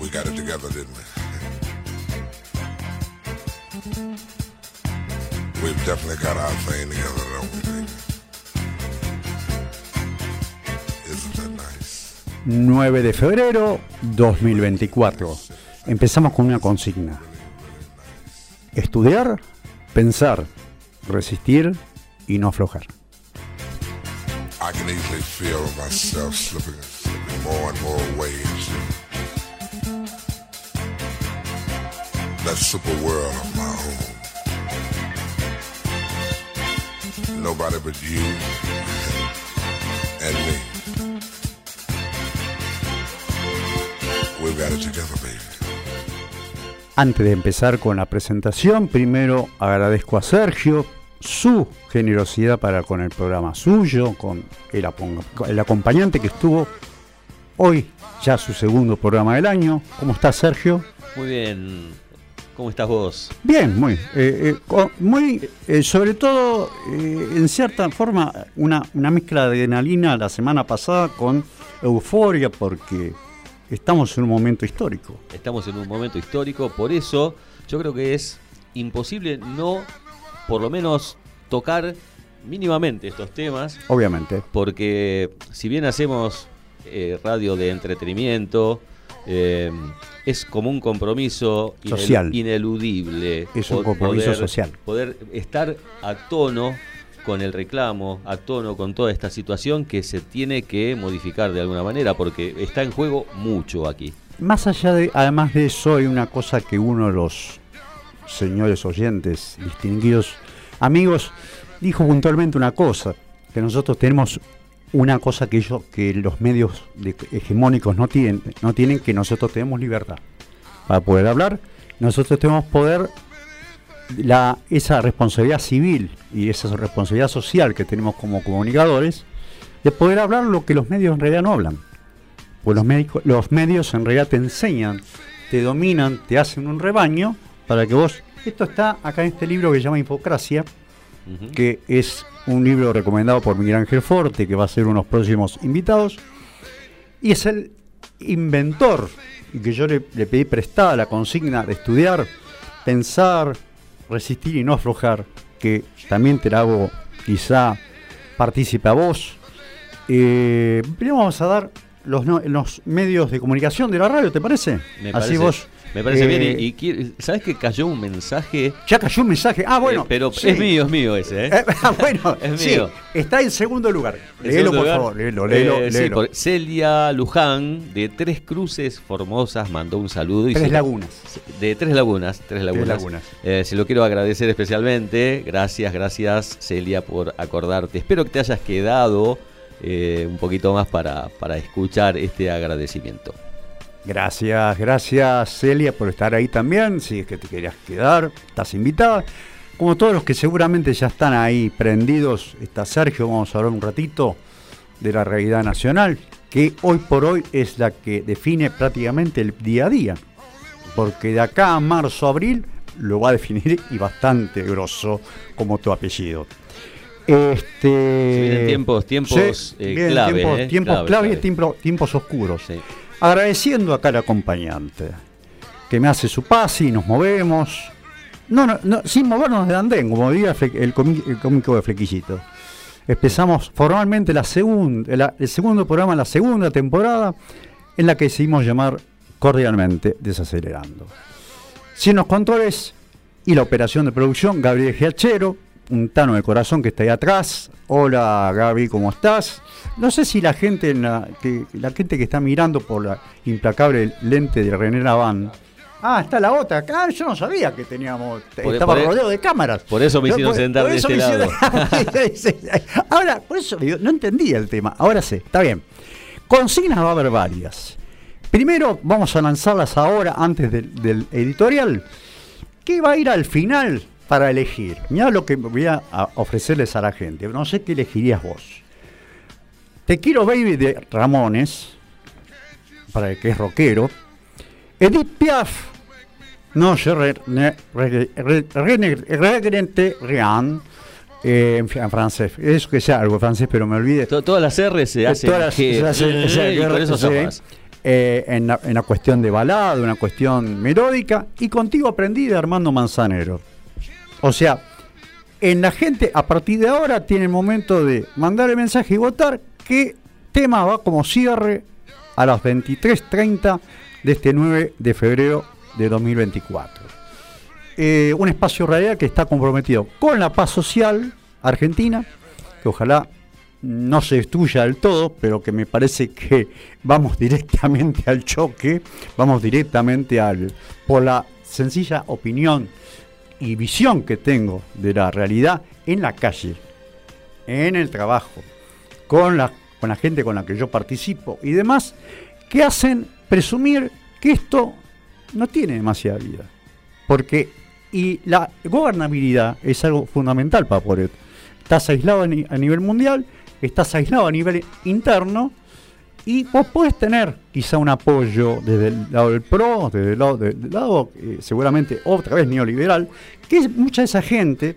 We got it together, didn't we? We've definitely got our thing together, don't we, baby? Isn't that nice? 9 de febrero 2024. Empezamos con una consigna. Estudiar, pensar, resistir y no aflojar. I can easily feel myself slipping, slipping more and more waves. Super world of my own. Nobody but you and me. We've got it together, baby. Antes de empezar con la presentación, primero agradezco a Sergio su generosidad para con el programa suyo, con el, el acompañante que estuvo hoy, ya su segundo programa del año. ¿Cómo está Sergio? Muy bien. ¿Cómo estás vos? Bien, muy, eh, eh, muy, eh, sobre todo, en cierta forma, una, una mezcla de adrenalina la semana pasada con euforia porque estamos en un momento histórico. Estamos en un momento histórico, por eso yo creo que es imposible no, por lo menos, tocar mínimamente estos temas, Obviamente. porque si bien hacemos eh, radio de entretenimiento, eh, es como un compromiso Social. ineludible. Es un compromiso social. Poder estar a tono con el reclamo, a tono con toda esta situación que se tiene que modificar de alguna manera, porque está en juego mucho aquí. Más allá de, además de eso, hay una cosa que uno de los señores oyentes, distinguidos amigos, dijo puntualmente una cosa, que nosotros tenemos una cosa que ellos, que los medios de- hegemónicos no tienen, no tienen, que nosotros tenemos libertad para poder hablar, nosotros tenemos poder, la, esa responsabilidad civil y esa responsabilidad social que tenemos como comunicadores, de poder hablar lo que los medios en realidad no hablan. Pues los, médicos, los medios en realidad te enseñan, te dominan, te hacen un rebaño para que vos... Esto está acá en este libro que se llama Infocracia, Que es un libro recomendado por Miguel Ángel Forte, que va a ser unos próximos invitados, y es el inventor, y que yo le, le pedí prestada la consigna de estudiar, pensar, resistir y no aflojar, que también te la hago quizá partícipe a vos. Eh, primero vamos a dar los, los medios de comunicación de la radio, ¿te parece? Me Así parece, vos... me parece eh, bien. Y, y quiere- ¿sabes que cayó un mensaje? Ya cayó un mensaje. Ah, bueno. Eh, pero sí. es mío, es mío ese, ¿eh? Eh, ah, bueno, Es sí, mío. está en segundo lugar. En Léelo, segundo por lugar, favor, léelo, léelo, eh, sí, léelo. por- Celia Luján, de Tres Cruces Formosas, mandó un saludo. y Tres se- lagunas. De Tres Lagunas. Tres Lagunas. Lagunas. Eh, se lo quiero agradecer especialmente. Gracias, gracias, Celia, por acordarte. Espero que te hayas quedado eh, un poquito más para, para escuchar este agradecimiento. Gracias, gracias Celia por estar ahí también. Si es que te querías quedar, estás invitada. Como todos los que seguramente ya están ahí prendidos, está Sergio. Vamos a hablar un ratito de la realidad nacional, que hoy por hoy es la que define prácticamente el día a día. Porque de acá a marzo, abril, lo va a definir y bastante grosso como tu apellido. Este, Se vienen tiempos- tiempos, eh, vienen clave, tiempos, eh, tiempos clave, clave y clave. tiempo- tiempos oscuros. Sí. Agradeciendo acá al acompañante, que me hace su pase y nos movemos. No, no, sin movernos de andén, como diría el, cómico de Flequillito. Empezamos formalmente la segunda, el segundo programa, la segunda temporada, en la que decidimos llamar cordialmente Desacelerando. Sin los controles y la operación de producción, Gabriel Giachero, un tano de corazón que está ahí atrás. Hola Gaby, ¿cómo estás? No sé si la gente, en la, que, la gente que está mirando por la implacable lente de René Laván. Ah, está la otra. Ah, yo no sabía que teníamos. Por- estaba por- rodeado de cámaras. por eso me hicieron sentar de este hicieron- lado. Ahora, por eso digo, no entendía el tema. Ahora sí, está bien. Consignas va a haber varias. Primero vamos a lanzarlas ahora, antes del, del editorial. ¿Qué va a ir al final para elegir? Mira lo que voy a, ofrecerles a la gente. No sé qué elegirías vos. Te quiero baby de Ramones, para el que es rockero. Edith Piaf, no re- regrente rien, eh, en, francés. Es que sea algo francés, pero me olvidé. To- Todas las R se hacen Todas las- eh, en, la, en la cuestión de balada, una cuestión melódica, y contigo aprendí de Armando Manzanero. O sea, en la gente a partir de ahora tiene el momento de mandar el mensaje y votar qué tema va como cierre a las 23.30 de este 9 de febrero de 2024. Eh, un espacio radial que está comprometido con la paz social argentina, que ojalá no se destruya del todo, pero que me parece que vamos directamente al choque, vamos directamente al por la sencilla opinión y visión que tengo de la realidad en la calle, en el trabajo, con la, con la gente con la que yo participo y demás, que hacen presumir que esto no tiene demasiada vida. Porque, y la gobernabilidad es algo fundamental para poder. Estás aislado a nivel mundial, estás aislado a nivel interno, y vos podés tener quizá un apoyo desde el lado del PRO, desde el lado, del lado eh, seguramente otra vez neoliberal, que mucha de esa gente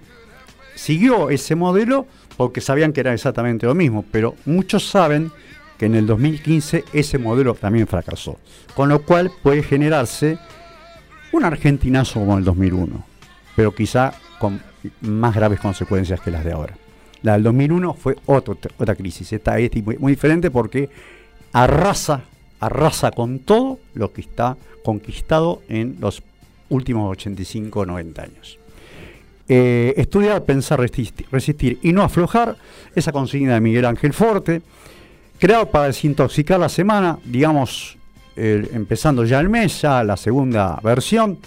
siguió ese modelo porque sabían que era exactamente lo mismo, pero muchos saben que en el 2015 ese modelo también fracasó, con lo cual puede generarse un argentinazo como el 2001, pero quizá con más graves consecuencias que las de ahora. La del 2001 fue otra crisis, esta es muy diferente porque arrasa, arrasa con todo lo que está conquistado en los últimos 85 o 90 años. Eh, estudiar, pensar, resistir, y no aflojar, esa consigna de Miguel Ángel Forte, creado para desintoxicar la semana, digamos, empezando ya el mes, ya la segunda versión,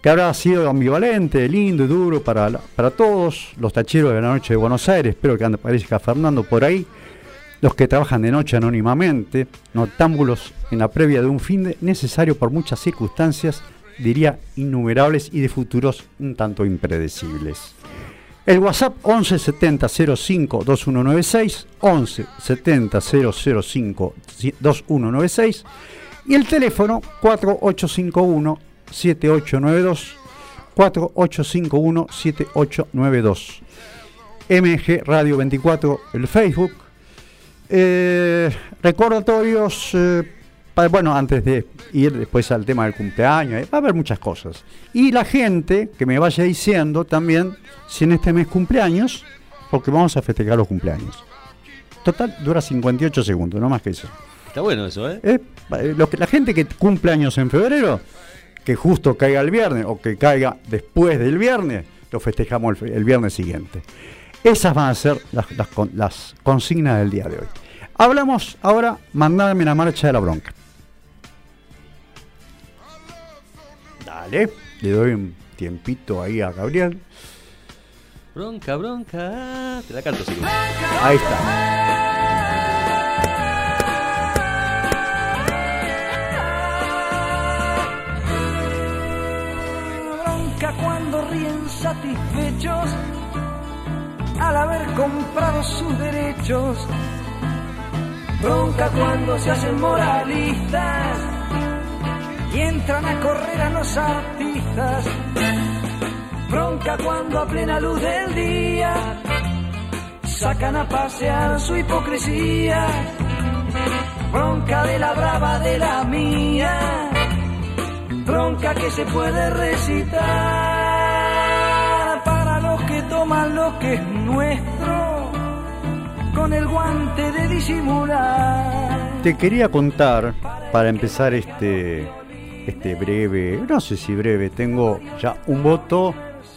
que habrá sido ambivalente, lindo y duro para, para todos, los tacheros de la noche de Buenos Aires, espero que aparezca Fernando por ahí, los que trabajan de noche anónimamente, noctámbulos en la previa de un fin de necesario por muchas circunstancias, diría innumerables y de futuros un tanto impredecibles. El WhatsApp 11 70 05 2196, 11 70 005 2196 y el teléfono 4851 7892 4851 7892. MG Radio 24 el Facebook eh, recordatorios, eh, bueno, antes de ir después al tema del cumpleaños, eh, va a haber muchas cosas. Y la gente que me vaya diciendo también si en este mes cumpleaños, porque vamos a festejar los cumpleaños. Total, dura 58 segundos, no más que eso. Está bueno eso, ¿eh? eh lo que, la gente que cumple años en febrero, que justo caiga el viernes o que caiga después del viernes, lo festejamos el, viernes siguiente. Esas van a ser las, las consignas del día de hoy. Hablamos ahora, mandadme la marcha de la bronca. Dale, le doy un tiempito ahí a Gabriel. Bronca, bronca. Te la canto, sí. Ahí está. Bronca cuando ríen satisfechos al haber comprado sus derechos Bronca cuando se hacen moralistas y entran a correr a los artistas. Bronca cuando a plena luz del día sacan a pasear su hipocresía. Bronca de la brava de la mía. Bronca que se puede recitar para los que toman lo que es nuestro con el guante de disimular. Te quería contar, para empezar este, este breve, no sé si breve, tengo ya un voto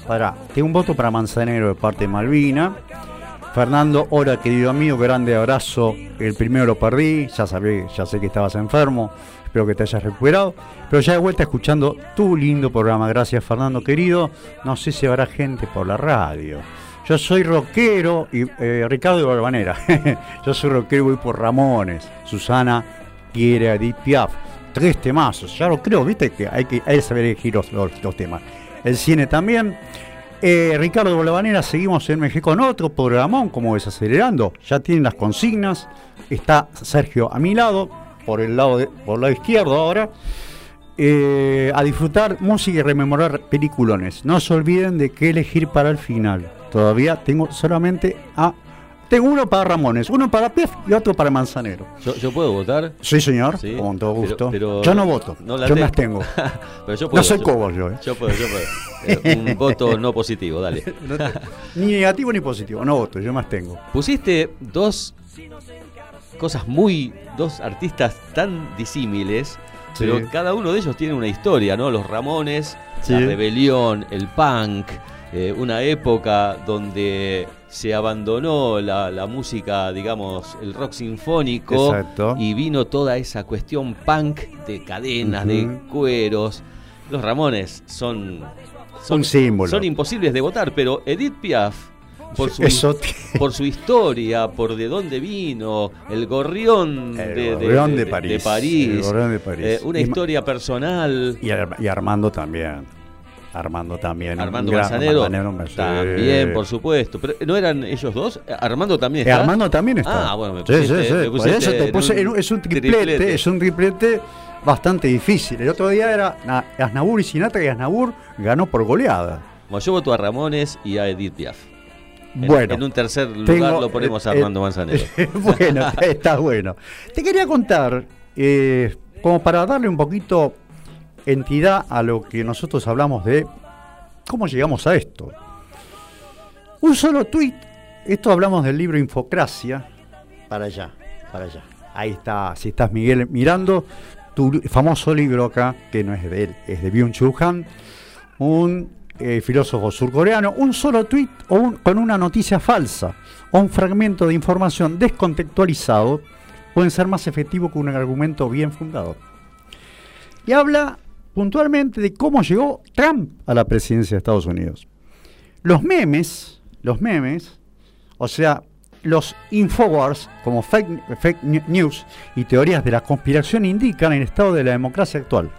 para, tengo un voto para Manzanero de parte de Malvina. Fernando, hola querido amigo, grande abrazo. El primero lo perdí, ya sabé, ya sé que estabas enfermo, espero que te hayas recuperado. Pero ya de vuelta escuchando tu lindo programa. Gracias Fernando querido. No sé si habrá gente por la radio. Yo soy rockero y eh, Ricardo de Barbanera. Yo soy rockero y voy por Ramones. Susana quiere a Edith. Tres temazos. Ya lo creo, viste que hay que, saber elegir los, los, temas. El cine también. Eh, Ricardo de seguimos en México con otro programón, como desacelerando. Ya tienen las consignas. Está Sergio a mi lado, por el lado, de, por el lado izquierdo ahora. Eh, a disfrutar música y rememorar peliculones. No se olviden de qué elegir para el final. Todavía tengo solamente a Tengo uno para Ramones, uno para Pief y otro para Manzanero. ¿Yo, yo puedo votar? Sí, señor, Sí, con todo gusto. pero yo no voto, no yo te- me abstengo. Pero yo No soy yo- cobo yo, ¿eh? Yo puedo, yo puedo. Eh, un voto no positivo, dale. Ni negativo ni positivo, no voto, yo me abstengo. Pusiste dos cosas muy. dos artistas tan disímiles, Sí. pero cada uno de ellos tiene una historia, ¿no? Los Ramones, Sí. la rebelión, el punk, eh, una época donde se abandonó la, la música, digamos, el rock sinfónico Exacto. y vino toda esa cuestión punk de cadenas, de cueros. Los Ramones son, son Un símbolo. Son imposibles de votar, pero Edith Piaf, por su, Eso por su historia, por de dónde vino, el gorrión, El de, gorrión de París, París, el gorrión de París. eh, una Y historia personal. Y Armando también. Armando también. Armando Manzanero, también, por supuesto. Pero ¿no eran ellos dos? Armando también Eh, está. Armando también está. Ah, bueno, me Sí, pusiste, sí, sí. me Por pusiste eso te en puse- un en un- es un triplete, triplete. es un triplete bastante difícil. El otro día era Na- Aznabur y Sinatra y Aznabur ganó por goleada. Bueno, yo voto a Ramones y a Edith Piaf. En, bueno, en un tercer lugar tengo- lo ponemos a Armando eh, Manzanero. bueno, está, está bueno. Te quería contar, eh, como para darle un poquito entidad a lo que nosotros hablamos de cómo llegamos a esto. Un solo tuit, esto hablamos del libro Infocracia, para allá, para allá. Ahí está, si estás Miguel mirando, tu famoso libro acá, que no es de él, es de Byung-Chul Han, un eh, filósofo surcoreano, un solo tuit o un- con una noticia falsa o un fragmento de información descontextualizado pueden ser más efectivos que un argumento bien fundado. Y habla puntualmente de cómo llegó Trump a la presidencia de Estados Unidos. Los memes, los memes, o sea, los infowars como fake, fake ne- news y teorías de la conspiración indican el estado de la democracia actual.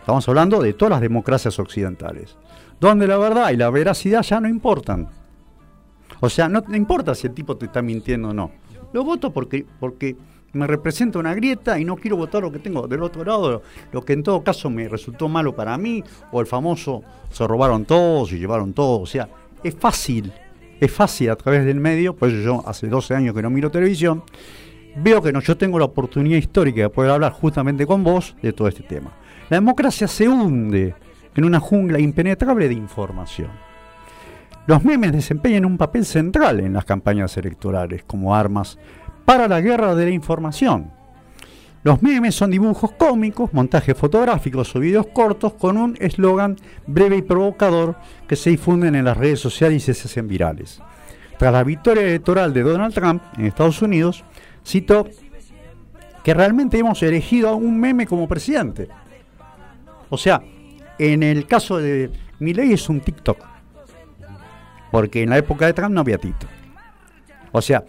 Estamos hablando de todas las democracias occidentales, donde la verdad y la veracidad ya no importan. O sea, no importa si el tipo te está mintiendo o no. Lo voto porque, porque me representa una grieta y no quiero votar lo que tengo del otro lado, lo que en todo caso me resultó malo para mí, o el famoso se robaron todos y llevaron todo. O sea, es fácil, es fácil a través del medio, por eso yo hace 12 años que no miro televisión, veo que no, yo tengo la oportunidad histórica de poder hablar justamente con vos de todo este tema. La democracia se hunde en una jungla impenetrable de información. Los memes desempeñan un papel central en las campañas electorales como armas para la guerra de la información. Los memes son dibujos cómicos, montajes fotográficos o videos cortos con un eslogan breve y provocador que se difunden en las redes sociales y se hacen virales. Tras la victoria electoral de Donald Trump en Estados Unidos, citó que realmente hemos elegido a un meme como presidente. O sea, en el caso de Milley es un TikTok. Porque en la época de Trump no había TikTok. O sea,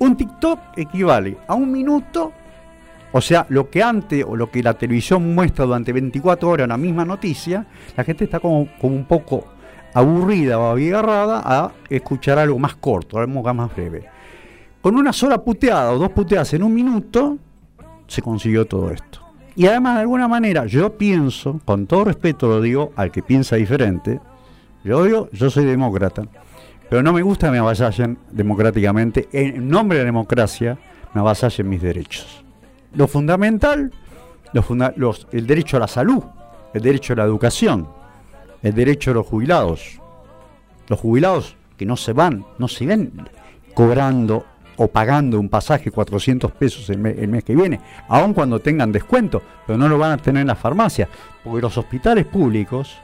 un TikTok equivale a un minuto, o sea, lo que antes o lo que la televisión muestra durante 24 horas la misma noticia, la gente está como, como un poco aburrida o abigarrada a escuchar algo más corto, algo más breve. Con una sola puteada o dos puteadas en un minuto, se consiguió todo esto. Y además, de alguna manera, yo pienso, con todo respeto lo digo al que piensa diferente, yo digo, yo soy demócrata, pero no me gusta que me avasallen democráticamente. En nombre de la democracia, me avasallen mis derechos. Lo fundamental, el derecho a la salud, el derecho a la educación, el derecho a los jubilados. Los jubilados que no se van, no se ven cobrando o pagando un pasaje 400 pesos el, me- el mes que viene, aun cuando tengan descuento, pero no lo van a tener en las farmacias, porque los hospitales públicos,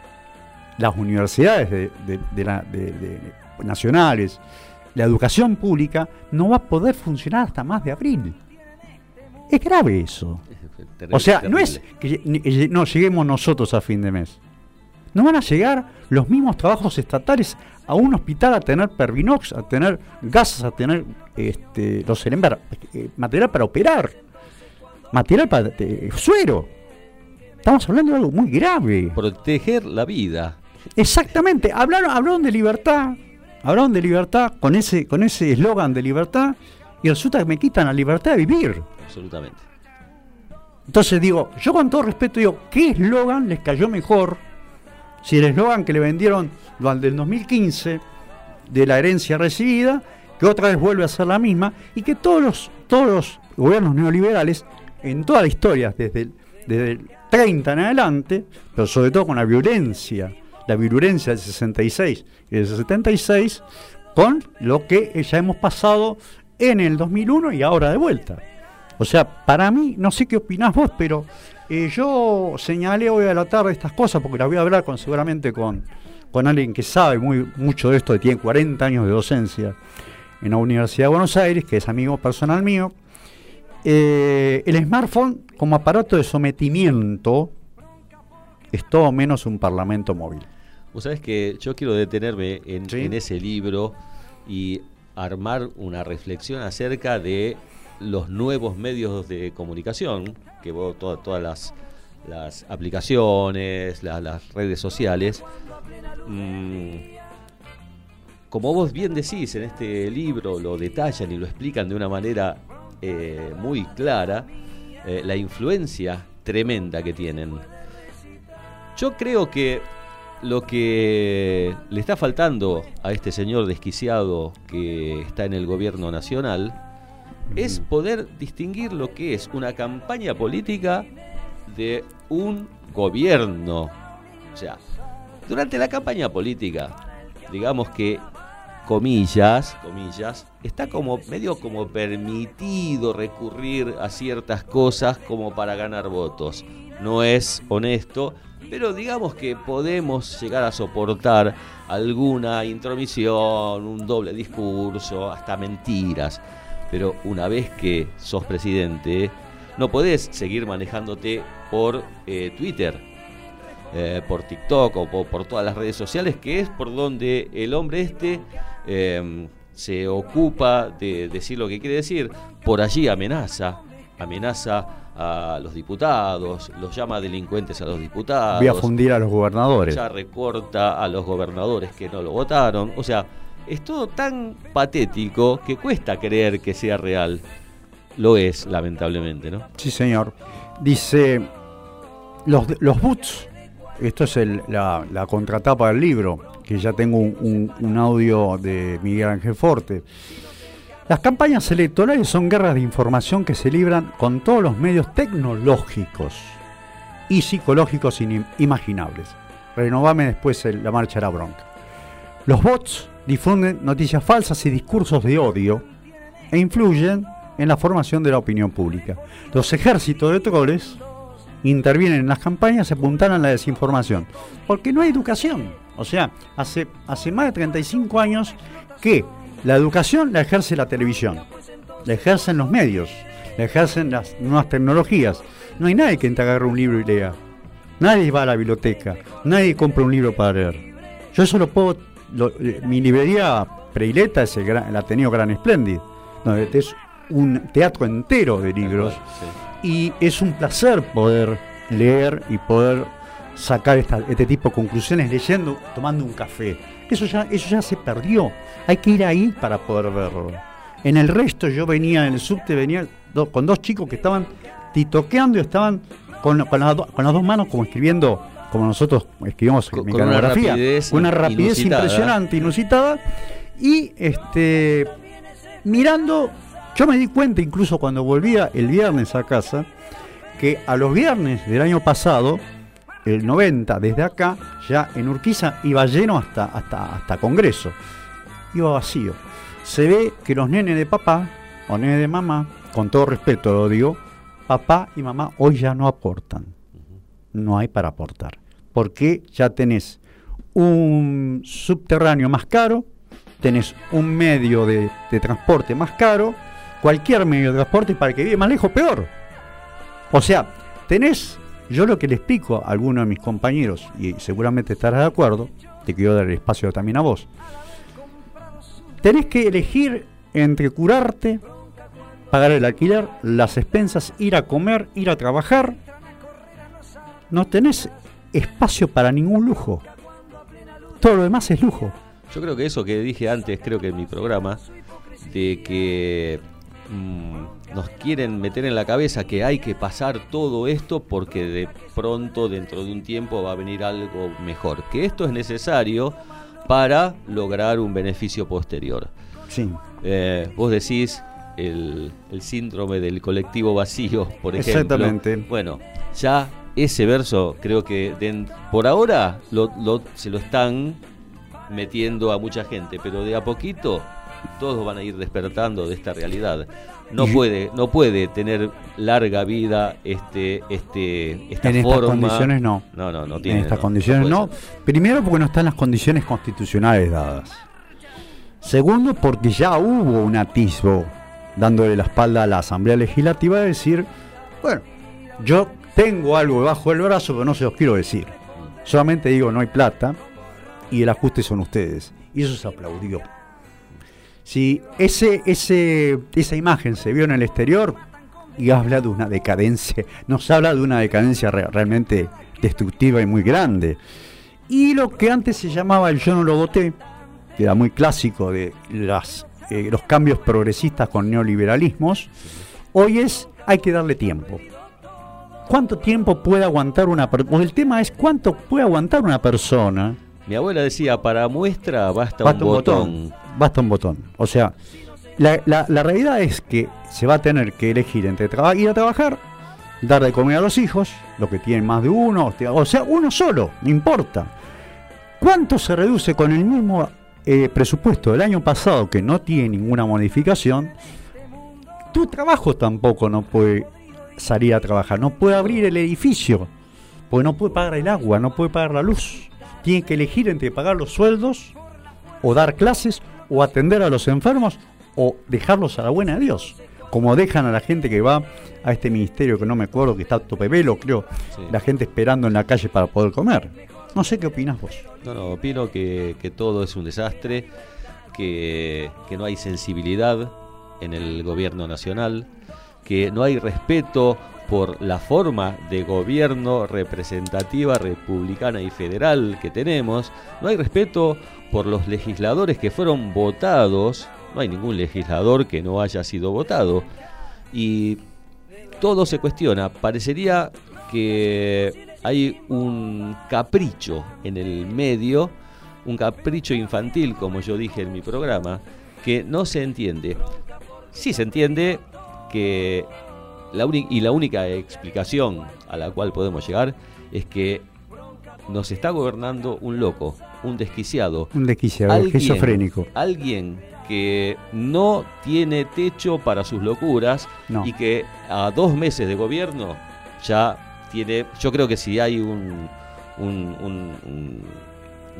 las universidades de- la- de- nacionales, la educación pública, no va a poder funcionar hasta más de abril. Es grave eso. Terrible, O sea, no es que no lleguemos nosotros a fin de mes. No van a llegar los mismos trabajos estatales a un hospital a tener Pervinox, a tener gases, a tener este, los elementos, eh, material para operar, material para eh, suero. Estamos hablando de algo muy grave. Proteger la vida. Exactamente. Hablaron, hablaron de libertad, hablaron de libertad con ese con ese eslogan de libertad y resulta que me quitan la libertad de vivir. Absolutamente. Entonces digo, yo con todo respeto digo, ¿qué eslogan les cayó mejor? Si el eslogan que le vendieron del 2015 de la herencia recibida que otra vez vuelve a ser la misma y que todos los, todos los gobiernos neoliberales, en toda la historia, desde el, desde el 30 en adelante, pero sobre todo con la violencia, la violencia del 66 y del 76, con lo que ya hemos pasado en el 2001 y ahora de vuelta. O sea, para mí, no sé qué opinás vos, pero eh, yo señalé hoy a la tarde estas cosas porque las voy a hablar con seguramente con, con alguien que sabe muy, mucho de esto, que tiene 40 años de docencia en la Universidad de Buenos Aires, que es amigo personal mío. Eh, el smartphone como aparato de sometimiento es todo menos un parlamento móvil. Vos sabés que yo quiero detenerme en, Sí. en ese libro y armar una reflexión acerca de los nuevos medios de comunicación, que vos, toda- todas las, las aplicaciones, la- las redes sociales. mm, como vos bien decís en este libro, lo detallan y lo explican de una manera eh, muy clara, eh, la influencia tremenda que tienen. Yo creo que lo que le está faltando a este señor desquiciado que está en el gobierno nacional es poder distinguir lo que es una campaña política de un gobierno. O sea, durante la campaña política, digamos que comillas, comillas, está como medio como permitido recurrir a ciertas cosas como para ganar votos. No es honesto, pero digamos que podemos llegar a soportar alguna intromisión, un doble discurso, hasta mentiras. Pero una vez que sos presidente, no podés seguir manejándote por eh, Twitter, eh, por TikTok o por, todas las redes sociales, que es por donde el hombre este eh, se ocupa de decir lo que quiere decir. Por allí amenaza, amenaza a los diputados, los llama delincuentes a los diputados Voy a fundir a los gobernadores. ya recorta a los gobernadores que no lo votaron. O sea, es todo tan patético que cuesta creer que sea real. Lo es, lamentablemente, ¿no? Sí, señor. Dice, los, los boots, esto es el- la, la contratapa del libro, que ya tengo un, un- un audio de Miguel Ángel Forte. Las campañas electorales son guerras de información que se libran con todos los medios tecnológicos y psicológicos inim- imaginables. Renovame después la marcha a la bronca. Los bots difunden noticias falsas y discursos de odio e influyen en la formación de la opinión pública. Los ejércitos de troles intervienen en las campañas y apuntalan la desinformación, porque no hay educación. O sea, hace, hace más de 35 años que la educación la ejerce la televisión, la ejercen los medios, la ejercen las nuevas tecnologías. No hay nadie que te agarre un libro y lea. Nadie va a la biblioteca, nadie compra un libro para leer. Yo eso lo puedo. lo- eh, mi librería predileta es el, gran, el Ateneo Gran Splendid, donde es un teatro entero de libros. Y es un placer poder leer y poder sacar esta- este tipo de conclusiones leyendo, tomando un café. Eso ya, eso ya se perdió. Hay que ir ahí para poder verlo. En el resto yo venía en el subte, venía do- con dos chicos que estaban titoqueando y estaban con, con las do- con las dos manos como escribiendo, como nosotros escribimos Con- con una rapidez una rapidez inusitada. impresionante, inusitada. Y este mirando, yo me di cuenta incluso cuando volvía el viernes a casa, que a los viernes del año pasado, el 90, desde acá, ya en Urquiza iba lleno hasta, hasta, hasta Congreso. Iba vacío. Se ve que los nenes de papá o nenes de mamá, con todo respeto lo digo, papá y mamá hoy ya no aportan. No hay para aportar. Porque ya tenés un subterráneo más caro, tenés un medio de, de transporte más caro, cualquier medio de transporte para el que vive más lejos, peor. O sea, tenés, yo lo que le explico a algunos de mis compañeros, y seguramente estarás de acuerdo, te quiero dar el espacio también a vos, tenés que elegir entre curarte, pagar el alquiler, las expensas, ir a comer, ir a trabajar. No tenés espacio para ningún lujo. Todo lo demás es lujo. Yo creo que eso que dije antes, creo que en mi programa, de que mm, nos quieren meter en la cabeza que hay que pasar todo esto porque de pronto, dentro de un tiempo, va a venir algo mejor. Que esto es necesario para lograr un beneficio posterior. Sí. Eh, vos decís el, el síndrome del colectivo vacío, por ejemplo. Exactamente. Bueno, ya ese verso creo que de- por ahora lo, lo- se lo están metiendo a mucha gente, pero de a poquito todos van a ir despertando de esta realidad. No Y- puede, no puede tener larga vida este, este, esta En estas condiciones no. No, no, no tiene. en estas no, condiciones no. ser. Primero porque no están las condiciones constitucionales dadas. Segundo porque ya hubo un atisbo dándole la espalda a la Asamblea Legislativa de decir, bueno, yo tengo algo debajo del brazo, pero no se los quiero decir. Solamente digo no hay plata y el ajuste son ustedes. Y eso se aplaudió. Si ese, ese, esa imagen se vio en el exterior y habla de una decadencia, nos habla de una decadencia re- realmente destructiva y muy grande. Y lo que antes se llamaba el yo no lo voté, que era muy clásico de las, eh, los cambios progresistas con neoliberalismos, hoy es hay que darle tiempo. ¿Cuánto tiempo puede aguantar una persona? El tema es cuánto puede aguantar una persona Mi abuela decía, para muestra basta, basta un botón. Basta un botón. O sea, la, la- realidad es que se va a tener que elegir entre ir a trabajar, dar de comer a los hijos, los que tienen más de uno, o sea, uno solo, no importa. ¿Cuánto se reduce con el mismo eh, presupuesto del año pasado que no tiene ninguna modificación? Tu trabajo tampoco no puede salir a trabajar, no puede abrir el edificio, porque no puede pagar el agua, no puede pagar la luz. Tiene que elegir entre pagar los sueldos o dar clases o atender a los enfermos o dejarlos a la buena de Dios. Como dejan a la gente que va a este ministerio que no me acuerdo, que está a tope velo, creo, Sí. la gente esperando en la calle para poder comer. No sé qué opinas vos. No, no, opino que, que todo es un desastre, que, que no hay sensibilidad en el gobierno nacional, que no hay respeto por la forma de gobierno representativa, republicana y federal que tenemos, no hay respeto por los legisladores que fueron votados, no hay ningún legislador que no haya sido votado, y todo se cuestiona. Parecería que hay un capricho en el medio, un capricho infantil, como yo dije en mi programa, que no se entiende. Sí se entiende que la y la única explicación a la cual podemos llegar es que nos está gobernando un loco, un desquiciado, Un desquiciado, esquizofrénico. alguien que no tiene techo para sus locuras No. y que a dos meses de gobierno ya tiene, yo creo que si hay un un, un, un-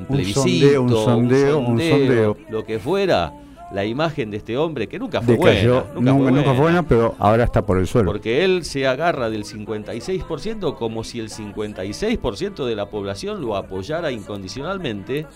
plebiscito, sondeo, un sondeo, un sondeo. lo que fuera, la imagen de este hombre que nunca fue Decayó, buena, nunca, nunca, nunca fue buena, pero ahora está por el suelo. porque él se agarra del 56% como si el 56% de la población lo apoyara incondicionalmente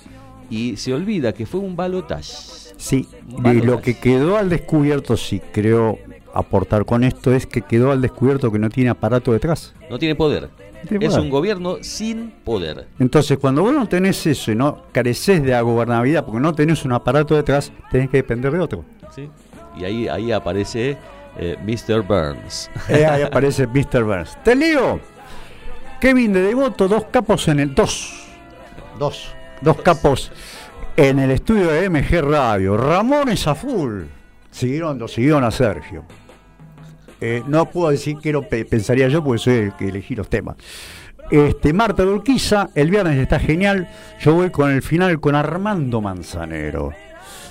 y se olvida que fue un balotaje. Sí, y Balotas. lo que quedó al descubierto, sí creo aportar con esto, es que quedó al descubierto que no tiene aparato detrás. No tiene poder. tiene Es poder. un gobierno sin poder. Entonces, cuando vos no tenés eso y no careces de la gobernabilidad porque no tenés un aparato detrás, tenés que depender de otro. ¿sí? Y ahí, ahí aparece eh, Mr. Burns. Eh, ahí aparece Mr. Burns. Te leo. Kevin de Devoto, dos capos en el. Dos. Dos. Dos capos en el estudio de MG Radio. Ramones a full. Siguieron, lo siguieron a Sergio. Eh, no puedo decir que lo pe- pensaría yo porque soy el que elegí los temas. Este, Marta Urquiza, el viernes está genial. Yo voy con el final con Armando Manzanero.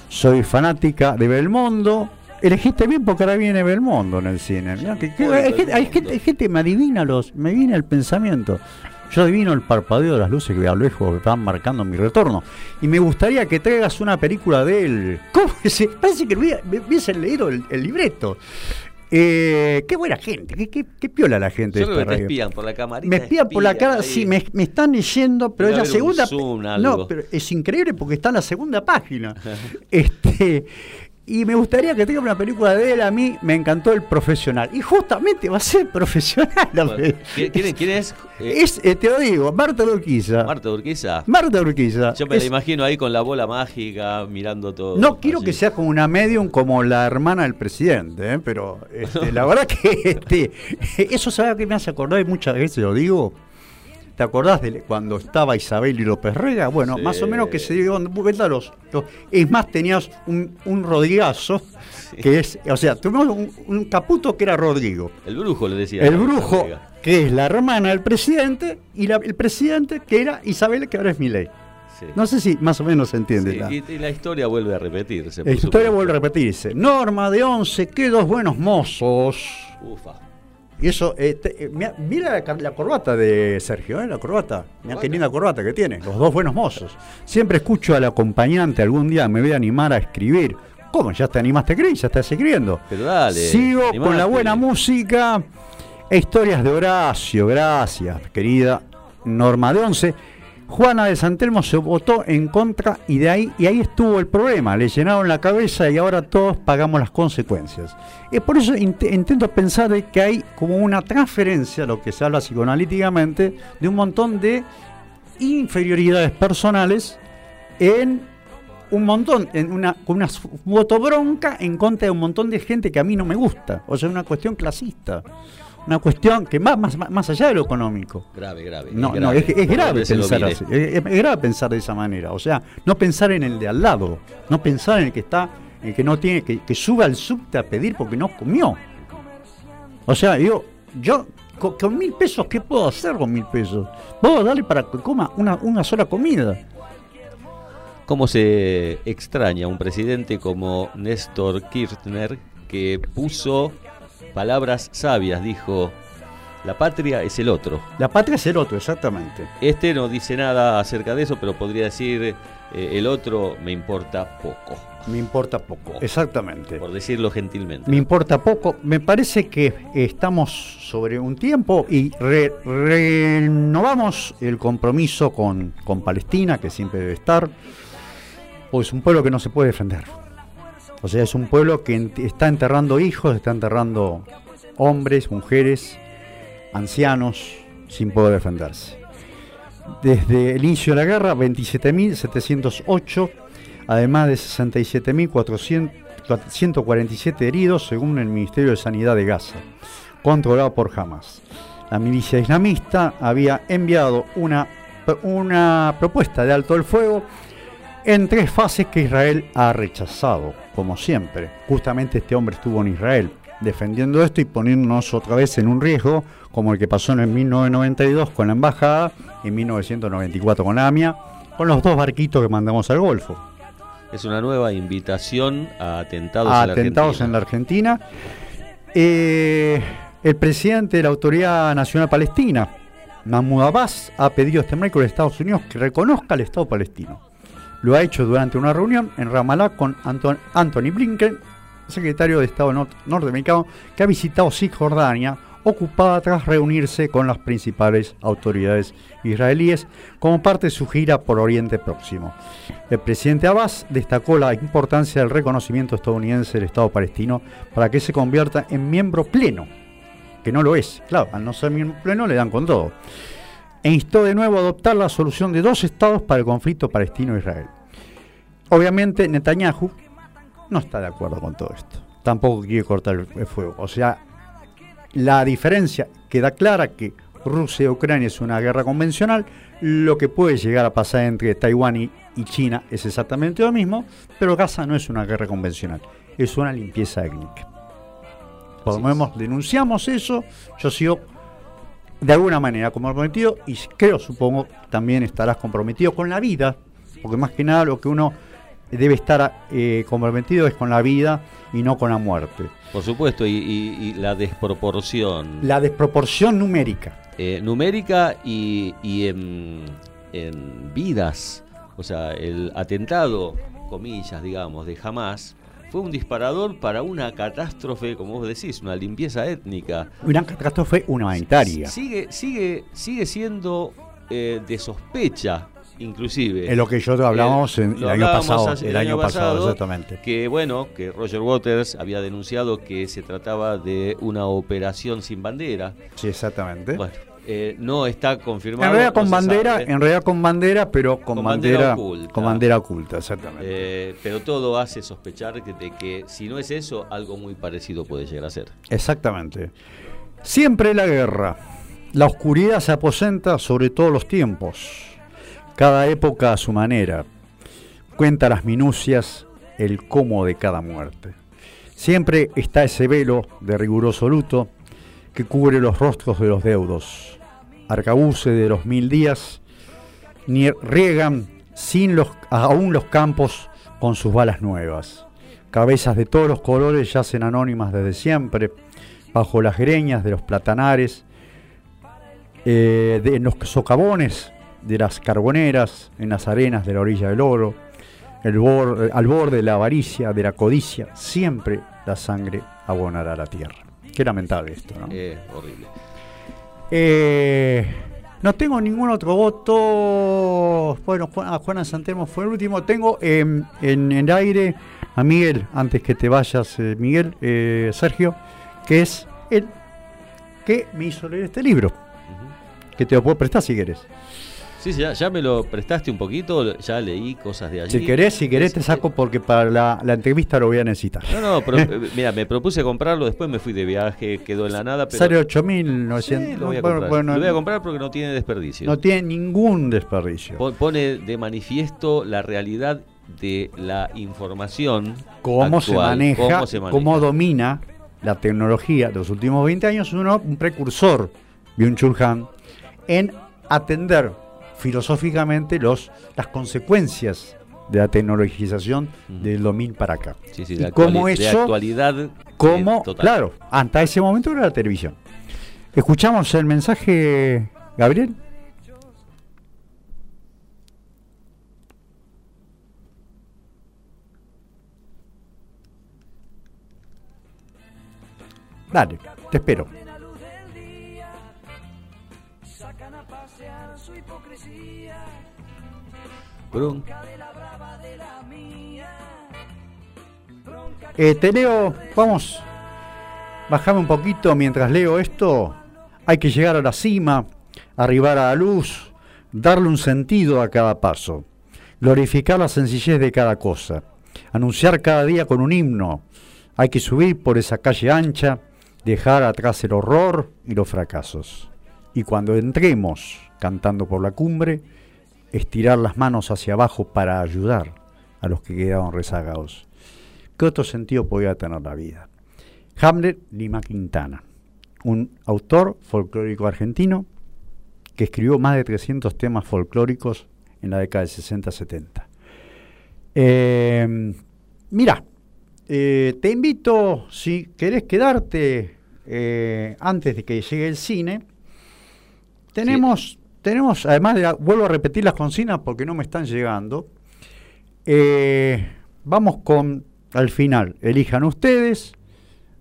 Soy fanática de Belmondo. Elegiste bien porque ahora viene Belmondo en el cine. Hay, gente, hay me adivina los, me viene el pensamiento. Yo adivino el parpadeo de las luces que a lo lejos van marcando mi retorno. Y me gustaría que traigas una película de él. ¿Cómo se? Parece que me hubiesen leído el, el libreto. Eh, qué buena gente, qué, qué, qué piola la gente Yo de creo esta que te radio. espían por la camarita. Me espían por la cara, ahí. sí, me, me están leyendo, pero es la segunda. zoom, no, pero es increíble porque está en la segunda página. este Y me gustaría que tenga una película de él. A mí me encantó el profesional. Y justamente va a ser profesional. Bueno, ¿quién, quién es? ¿Quién es? Eh, Es, eh, te lo digo, Marta Urquiza. Marta Urquiza. Marta Urquiza. Yo me Es- la imagino ahí con la bola mágica mirando todo. No quiero así. que sea como una medium como la hermana del presidente, ¿eh? pero este, la verdad que este, eso sabe que me hace acordar y muchas veces lo digo. ¿Te acordás de cuando estaba Isabel y López Rega? Bueno, Sí. más o menos que se dieron vuelta los, los- Es más, tenías un, un Rodrigazo, que es. O sea, tuvimos un, un caputo que era Rodrigo. El brujo le decía. El brujo, que es la hermana del presidente, y la- el presidente, que era Isabel, que ahora es Milei. Sí. No sé si más o menos se entiende. Sí, la, y, y la historia vuelve a repetirse. la historia vuelve a repetirse. Norma de 11, qué dos buenos mozos. Ufa. Y eso, eh, te- eh, mira, la, corbata de Sergio, ¿eh? la corbata. Mira qué Corbata. linda corbata que tiene, los dos buenos mozos. Siempre escucho al acompañante, algún día me voy a animar a escribir. ¿Cómo? ¿Ya te animaste a escribir? ¿Ya estás escribiendo? Pero dale. Sigo con la buena música historias de Horacio. Gracias, querida Norma de Once. Juana de Santelmo se votó en contra y de ahí y ahí estuvo el problema. Le llenaron la cabeza y ahora todos pagamos las consecuencias. Y por eso int- intento pensar de que hay como una transferencia, lo que se habla psicoanalíticamente, de un montón de inferioridades personales en un montón, en una, con una voto bronca en contra de un montón de gente que a mí no me gusta. O sea, una cuestión clasista. Una cuestión que va más, más, más allá de lo económico. Grave, grave. No, es no, es, grave pensar así. Es, es grave pensar de esa manera. O sea, no pensar en el de al lado. No pensar en el que está, en el que no tiene, que, que sube al subte a pedir porque no comió. O sea, yo, yo con, con mil pesos, ¿qué puedo hacer con mil pesos? Puedo darle para que coma una, una sola comida. ¿Cómo se extraña un presidente como Néstor Kirchner que puso palabras sabias? Dijo, la patria es el otro. La patria es el otro, exactamente. Este no dice nada acerca de eso, pero podría decir, eh, el otro me importa poco, Me importa poco. Exactamente. por decirlo gentilmente. Me importa poco. Me parece que estamos sobre un tiempo y re- renovamos el compromiso con, con Palestina, que siempre debe estar. Pues es un pueblo que no se puede defender. O sea, es un pueblo que está enterrando hijos, está enterrando hombres, mujeres, ancianos, sin poder defenderse. Desde el inicio de la guerra, 27.708, además de 67.147 heridos, según el Ministerio de Sanidad de Gaza, controlado por Hamas. La milicia islamista había enviado una, una propuesta de alto el fuego en tres fases que Israel ha rechazado, como siempre. Justamente este hombre estuvo en Israel defendiendo esto y poniéndonos otra vez en un riesgo, como el que pasó en el 1992 con la embajada en 1994 con la AMIA, con los dos barquitos que mandamos al Golfo. Es una nueva invitación a atentados, a en la atentados en la Argentina. Eh, el presidente de la Autoridad Nacional Palestina, Mahmoud Abbas, ha pedido este miércoles a Estados Unidos que reconozca al Estado palestino. Lo ha hecho durante una reunión en Ramallah con Anthony Blinken, secretario de Estado nor- norteamericano, que ha visitado Cisjordania, ocupada tras reunirse con las principales autoridades israelíes como parte de su gira por Oriente Próximo. El presidente Abbas destacó la importancia del reconocimiento estadounidense del Estado palestino para que se convierta en miembro pleno, que no lo es, claro, al no ser miembro pleno le dan con todo, e instó de nuevo a adoptar la solución de dos estados para el conflicto palestino-israel. Obviamente Netanyahu no está de acuerdo con todo esto, tampoco quiere cortar el fuego, o sea, la diferencia queda clara que Rusia y Ucrania es una guerra convencional, lo que puede llegar a pasar entre Taiwán y, y China es exactamente lo mismo, pero Gaza no es una guerra convencional, es una limpieza étnica. Por lo menos denunciamos eso, yo sigo de alguna manera comprometido y creo, supongo, también estarás comprometido con la vida, porque más que nada lo que uno debe estar eh, comprometido es con la vida y no con la muerte. Por supuesto, y, y- y la desproporción La desproporción numérica. eh, numérica y, y en, en vidas. O sea, el atentado, comillas, digamos, de Hamas fue un disparador para una catástrofe, como vos decís, una limpieza étnica. Una catástrofe humanitaria. Sigue, sigue, sigue siendo eh, de sospecha, inclusive. Es lo que yo hablábamos Eh, en- el lo año pasado. El año pasado, exactamente. Que bueno, que Roger Waters había denunciado que se trataba de una operación sin bandera. Sí, exactamente. Bueno, eh, no está confirmado. en realidad no con se bandera, sabe, en realidad con bandera, pero con, Con bandera bandera, oculta. con bandera oculta, exactamente. eh, pero todo hace sospechar que- de que si no es eso, algo muy parecido puede llegar a ser. Exactamente. Siempre la guerra. La oscuridad se aposenta sobre todos los tiempos, cada época a su manera. Cuenta las minucias, el cómo de cada muerte. Siempre está ese velo de riguroso luto que cubre los rostros de los deudos. Arcabuce de los mil días, ni riegan sin los, aún los campos con sus balas nuevas. Cabezas de todos los colores yacen anónimas desde siempre, bajo las greñas de los platanares, eh, en los socavones de las carboneras, en las arenas de la orilla del oro, el al borde de la avaricia, de la codicia, siempre la sangre abonará la tierra. Qué lamentable esto, ¿no? Eh, horrible. Eh, no tengo ningún otro voto. Bueno, a Juana Santelmo fue el último. Tengo en, el aire a Miguel, antes que te vayas, eh, Miguel, eh, Sergio, que es el que me hizo leer este libro. Que te lo puedo prestar si quieres. Sí, sí, ya, me lo prestaste un poquito, ya leí cosas de allí. Si querés, si querés te saco porque para la, entrevista lo voy a necesitar. No, no, pero eh, mira, me propuse comprarlo, después me fui de viaje, quedó en la nada. Pero... Sale 8.900. Sí, lo voy a comprar. lo voy a comprar porque no tiene desperdicio. No tiene ningún desperdicio. Pone de manifiesto la realidad de la información. Cómo, se, maneja, cómo domina la tecnología de los últimos 20 años, uno, un precursor, Byung-Chul Han, en atender filosóficamente los, las consecuencias de la tecnologización del dominio para acá. y cómo eso, actualidad. Cómo, claro, hasta ese momento era la televisión. Escuchamos el mensaje, Gabriel. Dale, te espero. Eh, te leo, vamos, bajame un poquito mientras leo esto. Hay que llegar a la cima, arribar a la luz, darle un sentido a cada paso, glorificar la sencillez de cada cosa, anunciar cada día con un himno. Hay que subir por esa calle ancha, dejar atrás el horror y los fracasos. Y cuando entremos cantando por la cumbre, estirar las manos hacia abajo para ayudar a los que quedaron rezagados. ¿Qué otro sentido podía tener la vida? Hamlet Lima Quintana, un autor folclórico argentino que escribió más de 300 temas folclóricos en la década de 60-70. Eh, mira, te invito, si querés quedarte eh, antes de que llegue el cine, tenemos tenemos, además de, vuelvo a repetir las consignas porque no me están llegando. Eh, vamos con, al final, elijan ustedes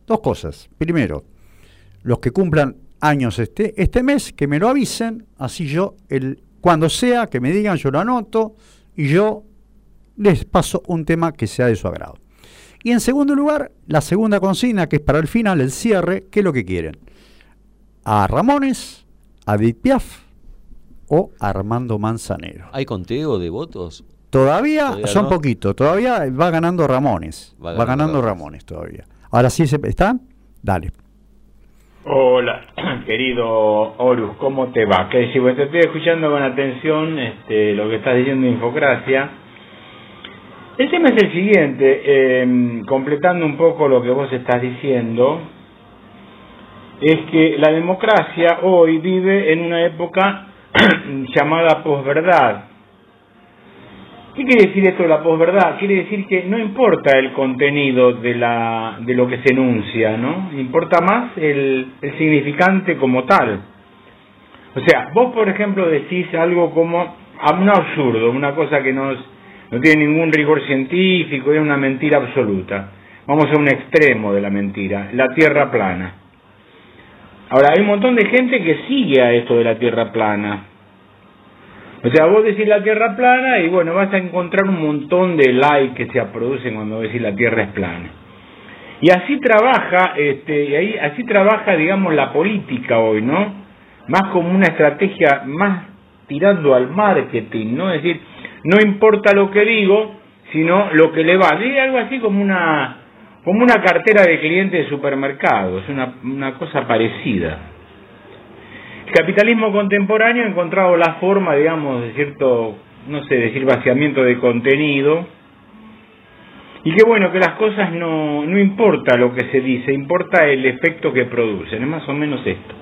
dos cosas. Primero, los que cumplan años este, este mes, que me lo avisen, así yo, el, cuando sea, que me digan, yo lo anoto y yo les paso un tema que sea de su agrado. Y en segundo lugar, la segunda consigna, que es para el final, el cierre, ¿qué es lo que quieren? A Ramones, a Edith Piaf, o Armando Manzanero. ¿Hay conteo de votos? Todavía, son poquitos, todavía va ganando Ramones, va ganando, Ramones todavía. Ahora sí, ¿está? Dale. Hola, querido Horus, ¿cómo te va? Que si te estoy escuchando con atención este, lo que estás diciendo de Infocracia. El tema es el siguiente, em, completando un poco lo que vos estás diciendo, es que la democracia hoy vive en una época llamada posverdad. ¿Qué quiere decir esto de la posverdad? Quiere decir que no importa el contenido de, la, de lo que se enuncia, ¿no? Importa más el, significante como tal. O sea, vos, por ejemplo, decís algo como un absurdo, una cosa que no, no tiene ningún rigor científico, es una mentira absoluta. Vamos a un extremo de la mentira, la tierra plana. Ahora, hay un montón de gente que sigue a esto de la Tierra plana. O sea, vos decís la Tierra plana y bueno, vas a encontrar un montón de likes que se producen cuando decís la Tierra es plana. Y así trabaja, este, y ahí, así trabaja, digamos, la política hoy, ¿no? Más como una estrategia más tirando al marketing, ¿no? Es decir, no importa lo que digo, sino lo que le va. Es algo así como una, como una cartera de clientes de supermercados, una, una cosa parecida. El capitalismo contemporáneo ha encontrado la forma, digamos, de cierto, no sé, decir vaciamiento de contenido, y que bueno, que las cosas no, no importa lo que se dice, importa el efecto que producen, es más o menos esto.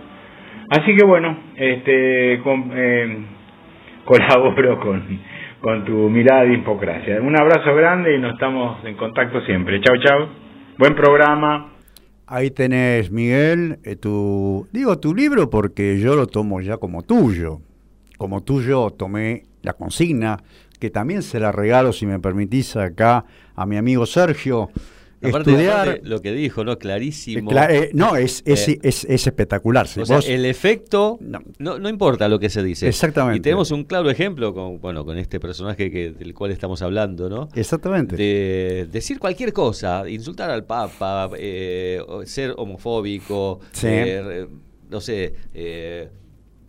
Así que bueno, este, eh, colaboro con, con tu mirada de hipocracia. Un abrazo grande y nos estamos en contacto siempre. Chao, chao. Buen programa. Ahí tenés, Miguel, eh, tu, digo tu libro porque yo lo tomo ya como tuyo. Como tuyo tomé la consigna, que también se la regalo, si me permitís, acá a mi amigo Sergio. Aparte, estudiar. aparte, lo que dijo, ¿no? Clarísimo. Cla- eh, no, es, es, Eh, es, es espectacular. Si O sea, vos- el efecto No. no. No, importa lo que se dice. Exactamente. Y tenemos un claro ejemplo con, bueno, con este personaje que, del cual estamos hablando, ¿no? Exactamente. De decir cualquier cosa, insultar al Papa, eh, ser homofóbico, Sí. no sé,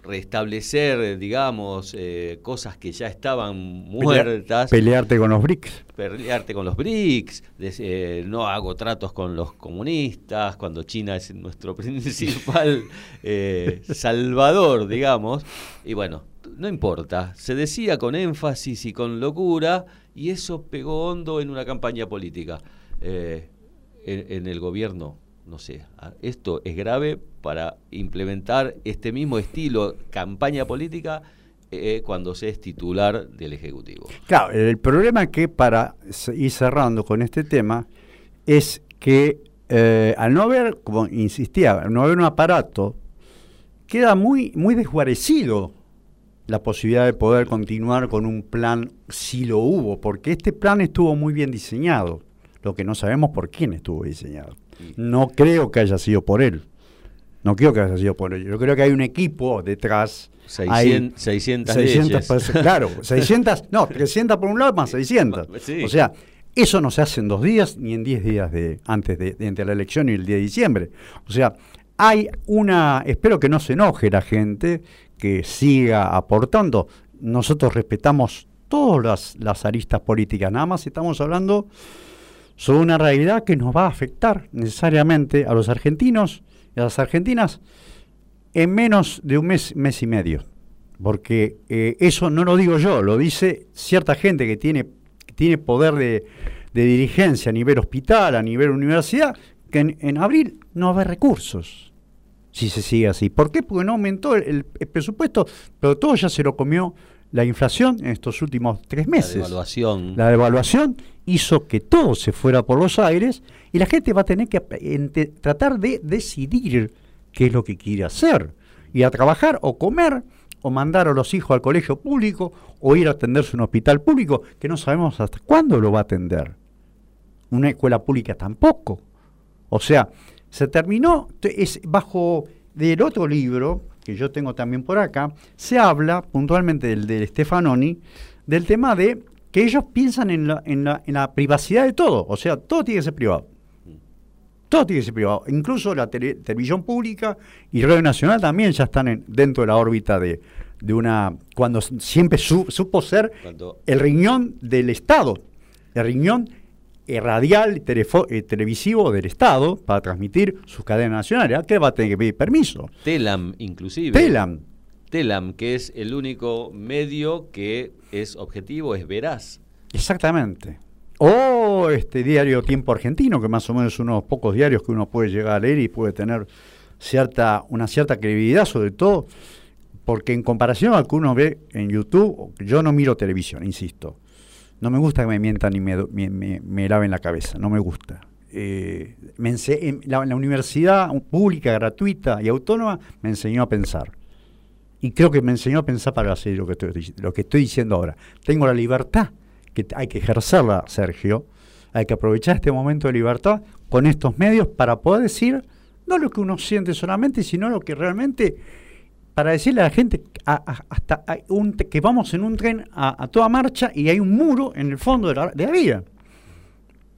restablecer, digamos, eh, cosas que ya estaban muertas Pelearte con los BRICS. pelearte con los BRICS, de- eh, no hago tratos con los comunistas, cuando China es nuestro principal eh, salvador, digamos. Y bueno, no importa, se decía con énfasis y con locura y eso pegó hondo en una campaña política. Eh, en, en el gobierno, no sé, ah, esto es grave para implementar este mismo estilo campaña política eh, cuando se es titular del Ejecutivo. Claro, el problema que para ir cerrando con este tema es que eh, al no haber, como insistía, al no haber un aparato, queda muy, muy desguarecido la posibilidad de poder continuar con un plan si lo hubo, porque este plan estuvo muy bien diseñado, lo que no sabemos por quién estuvo diseñado. No creo que haya sido por él. No creo que haya sido por él. Yo creo que hay un equipo detrás. hay 600, 600 600 leyes. personas, claro, 600, no, 300 por un lado más 600. Sí. O sea, eso no se hace en dos días ni en 10 días de antes de, de entre la elección y el 10 de diciembre. O sea, hay una, espero que no se enoje la gente, que siga aportando. Nosotros respetamos todas las, las aristas políticas, nada más estamos hablando sobre una realidad que nos va a afectar necesariamente a los argentinos las argentinas en menos de un mes, mes y medio. Porque eh, eso no lo digo yo, lo dice cierta gente que tiene, que tiene poder de, de dirigencia a nivel hospital, a nivel universidad, que en, abril no va a haber recursos. Si se sigue así. ¿Por qué? Porque no aumentó el presupuesto, pero todo ya se lo comió la inflación en estos últimos tres La meses. devaluación. La devaluación hizo que todo se fuera por los aires y la gente va a tener que ente- tratar de decidir qué es lo que quiere hacer. Ir a trabajar o comer o mandar a los hijos al colegio público o ir a atenderse a un hospital público que no sabemos hasta cuándo lo va a atender. Una escuela pública tampoco. O sea, se terminó, te- es bajo del otro libro, que yo tengo también por acá, se habla puntualmente del de Stefanoni, del tema de que ellos piensan en la, en, la, en la privacidad de todo, o sea, todo tiene que ser privado. Todo tiene que ser privado. Incluso la tele- televisión pública y Radio Nacional también ya están en- dentro de la órbita de, de una... Cuando siempre su- supo ser Cuando- el riñón del Estado, el riñón radial, telefo- eh, televisivo del Estado para transmitir sus cadenas nacionales. ¿A qué va a tener que pedir permiso? Telam, inclusive. Telam. Telam, que es el único medio que es objetivo, es veraz. Exactamente. O este diario Tiempo Argentino, que más o menos es uno de los pocos diarios que uno puede llegar a leer y puede tener cierta, una cierta credibilidad, sobre todo porque en comparación a lo que uno ve en YouTube, yo no miro televisión, insisto. No me gusta que me mientan y me, me, me- laven la cabeza, no me gusta. Eh, me en la, la universidad pública, gratuita y autónoma me enseñó a pensar. Y creo que me enseñó a pensar para hacer lo que estoy, lo que estoy diciendo ahora. Tengo la libertad, que hay que ejercerla, Sergio. Hay que aprovechar este momento de libertad con estos medios para poder decir no lo que uno siente solamente, sino lo que realmente, para decirle a la gente a- a- hasta hay un que vamos en un tren a, a toda marcha y hay un muro en el fondo de la, de la vía.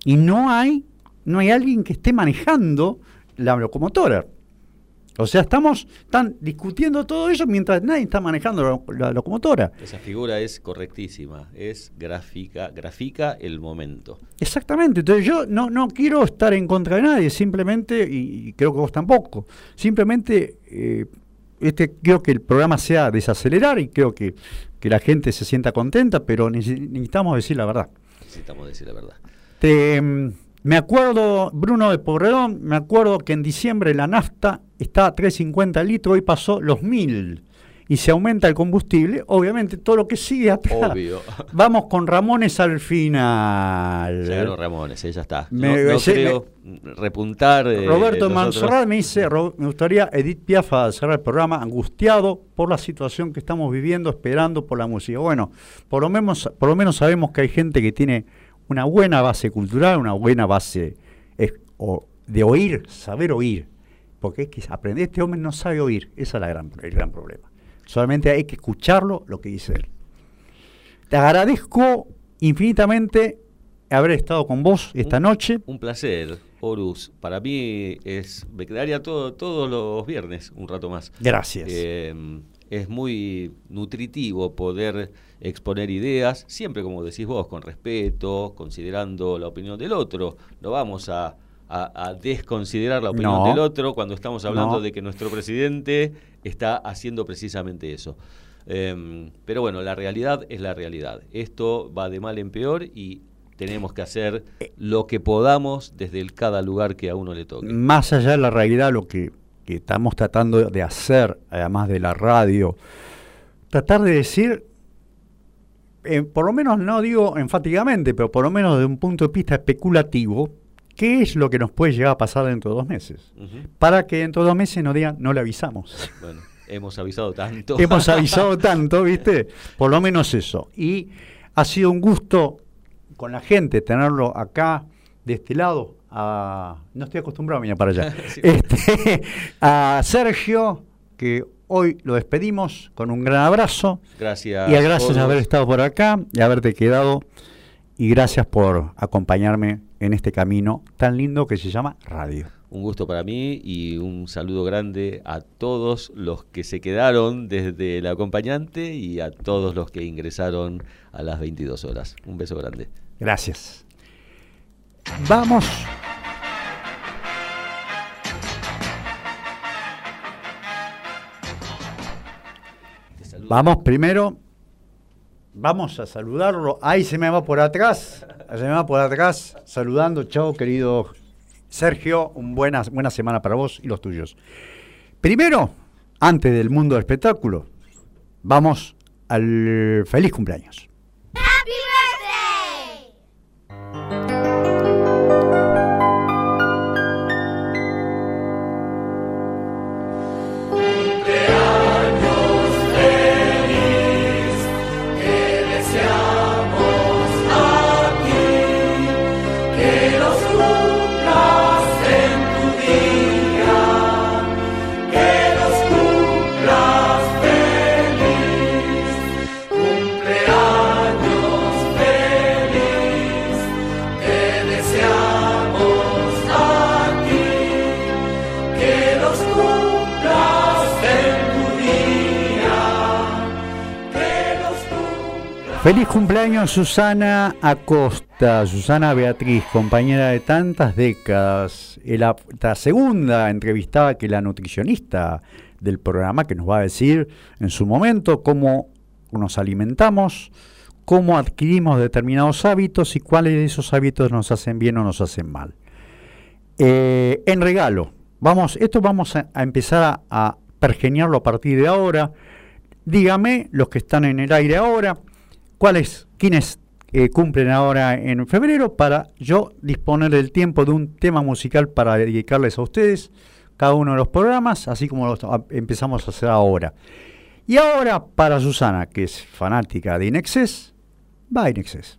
Y no hay, no hay alguien que esté manejando la locomotora. O sea, estamos están discutiendo todo eso mientras nadie está manejando la, la locomotora. Esa figura es correctísima, es gráfica, grafica el momento. Exactamente, entonces yo no, no quiero estar en contra de nadie, simplemente, y, y creo que vos tampoco, simplemente eh, este, quiero que el programa sea desacelerar y creo que, que la gente se sienta contenta, pero necesitamos decir la verdad. Necesitamos decir la verdad. Te, mm, me acuerdo, Bruno de Porredón, me acuerdo que en diciembre la nafta estaba a 3.50 litros, hoy pasó los 1.000 y se aumenta el combustible, obviamente todo lo que sigue atrás. Obvio. Vamos con Ramones al final. Claro, Ramones, eh, ya está. Me- no, no se- creo repuntar. eh, Roberto. Mansorrat me dice, "Ro- me gustaría Edith Piaf a cerrar el programa angustiado por la situación que estamos viviendo, esperando por la música. Bueno, por lo menos, por lo menos sabemos que hay gente que tiene una buena base cultural, una buena base o- de oír, saber oír. Porque es que aprender, este hombre no sabe oír, ese es la gran, el gran problema. Solamente hay que escucharlo lo que dice él. Te agradezco infinitamente haber estado con vos esta noche. Un placer, Horus. Para mí es. Me quedaría todo, todos los viernes un rato más. Gracias. Eh, es muy nutritivo poder exponer ideas, siempre como decís vos, con respeto, considerando la opinión del otro. No vamos a, a- a desconsiderar la opinión No. del otro cuando estamos hablando No. de que nuestro presidente está haciendo precisamente eso. Eh, pero bueno, la realidad es la realidad. Esto va de mal en peor y tenemos que hacer lo que podamos desde el cada lugar que a uno le toque. más allá de la realidad, lo que, que estamos tratando de hacer, además de la radio, tratar de decir, eh, por lo menos no digo enfáticamente, pero por lo menos desde un punto de vista especulativo, qué es lo que nos puede llegar a pasar dentro de dos meses. Para que dentro de dos meses nos digan, no le avisamos. Bueno, hemos avisado tanto. Hemos avisado tanto, ¿viste? Por lo menos eso. Y ha sido un gusto con la gente tenerlo acá, de este lado. A, no estoy acostumbrado a venir para allá. Sí. Este, a Sergio, que hoy lo despedimos con un gran abrazo. Gracias. Y gracias Horus. haber estado por acá y haberte quedado. Y gracias por acompañarme en este camino tan lindo que se llama radio. Un gusto para mí y un saludo grande a todos los que se quedaron desde el acompañante y a todos los que ingresaron a las 22 horas. Un beso grande. Gracias. Vamos. Vamos primero. Vamos a saludarlo. Ahí se me va por atrás. Se me va por atrás. Saludando. Chao, querido Sergio. Un buena, buena semana para vos y los tuyos. Primero, antes del mundo del espectáculo, vamos al feliz cumpleaños. Feliz cumpleaños Susana Acosta, Susana Beatriz, compañera de tantas décadas, la, la segunda entrevistada que la nutricionista del programa que nos va a decir en su momento cómo nos alimentamos, cómo adquirimos determinados hábitos y cuáles de esos hábitos nos hacen bien o nos hacen mal. Eh, en regalo, vamos, esto vamos a, a empezar a, a pergeniarlo a partir de ahora. Dígame, los que están en el aire ahora, cuáles, quiénes eh, cumplen ahora en febrero para yo disponer del tiempo de un tema musical para dedicarles a ustedes cada uno de los programas, así como lo a- empezamos a hacer ahora. Y ahora para Susana, que es fanática de Inexcess, va Inexcess.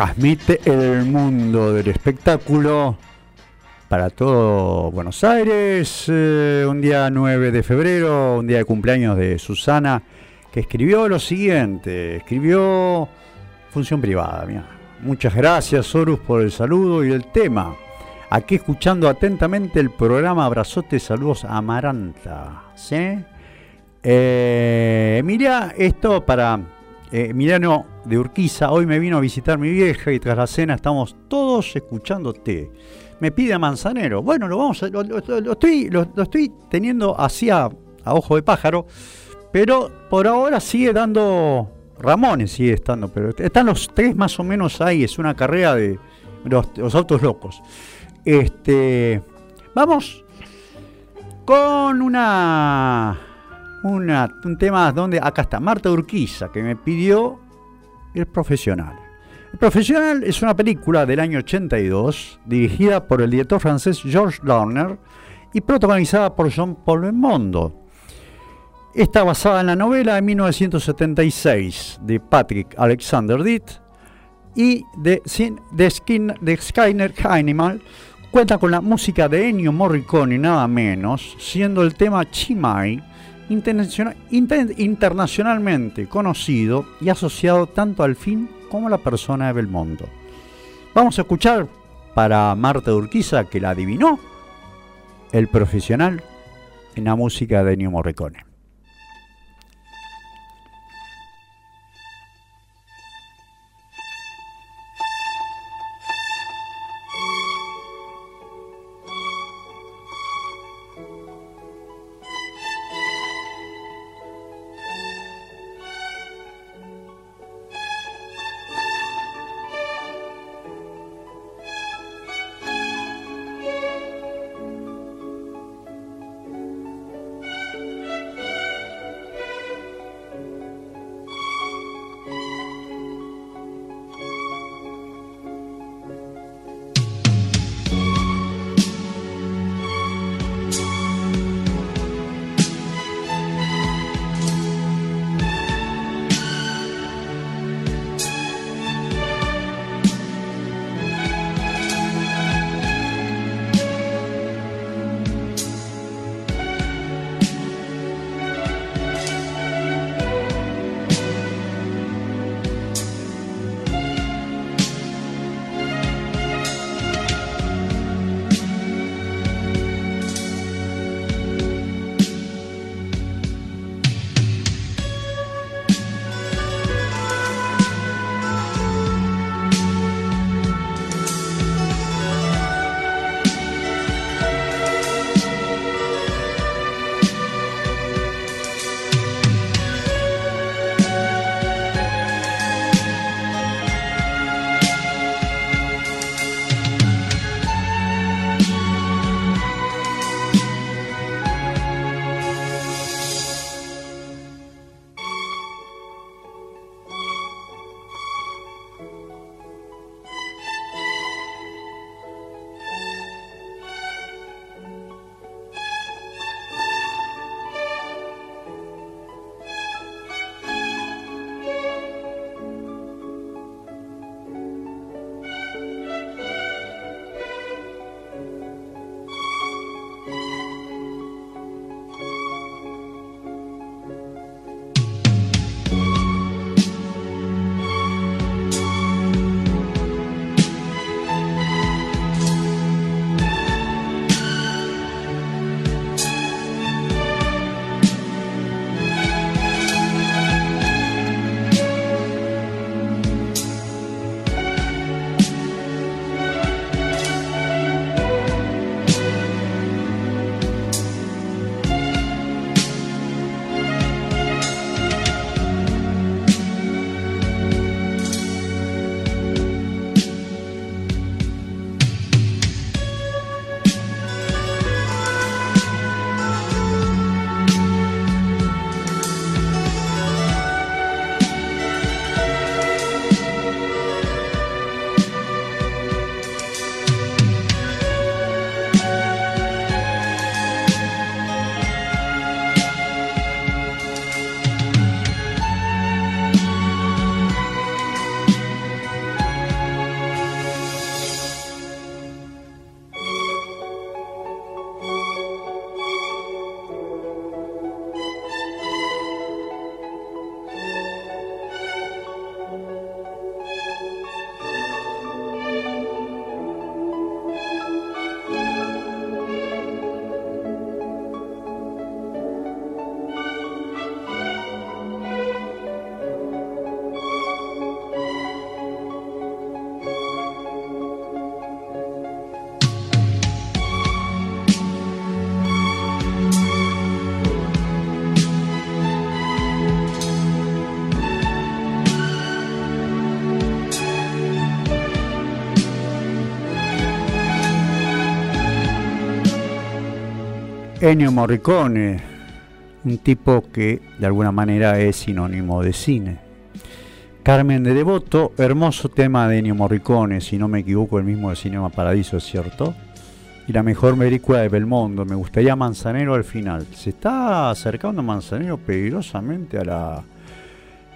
Transmite el mundo del espectáculo para todo Buenos Aires. eh, un día 9 de febrero, un día de cumpleaños de Susana, que escribió lo siguiente, escribió función privada. mira. Muchas gracias, Horus, por el saludo y el tema. Aquí escuchando atentamente el programa Abrazote, saludos Amaranta. ¿sí? Eh, mirá, esto para eh, Emiliano de Urquiza. Hoy me vino a visitar mi vieja y tras la cena estamos todos escuchándote. Me pide a Manzanero. Bueno, lo vamos a- lo, estoy, lo, estoy teniendo así a, a ojo de pájaro, pero por ahora sigue dando. Ramones sigue estando, pero están los tres más o menos ahí. Es una carrera de los, los autos locos. Este, vamos con una, una un tema donde acá está Marta Urquiza que me pidió el profesional. El profesional es una película del año 82 dirigida por el director francés Georges Lerner y protagonizada por Jean Paul Belmondo. Está basada en la novela de 1976 de Patrick Alexander Ditt y de, Skin- de Skyner Heinemann cuenta con la música de Ennio Morricone nada menos, siendo el tema Chimay internaciona- inter- internacionalmente conocido y asociado tanto al film como a la persona de Belmondo. Vamos a escuchar para Marta Urquiza, que la adivinó, el profesional en la música de Ennio Morricone. Ennio Morricone, un tipo que de alguna manera es sinónimo de cine. Carmen de Devoto, hermoso tema de Ennio Morricone, si no me equivoco, el mismo de Cinema Paradiso, ¿es cierto? Y la mejor película de Belmondo, me gustaría Manzanero al final. Se está acercando Manzanero peligrosamente a la,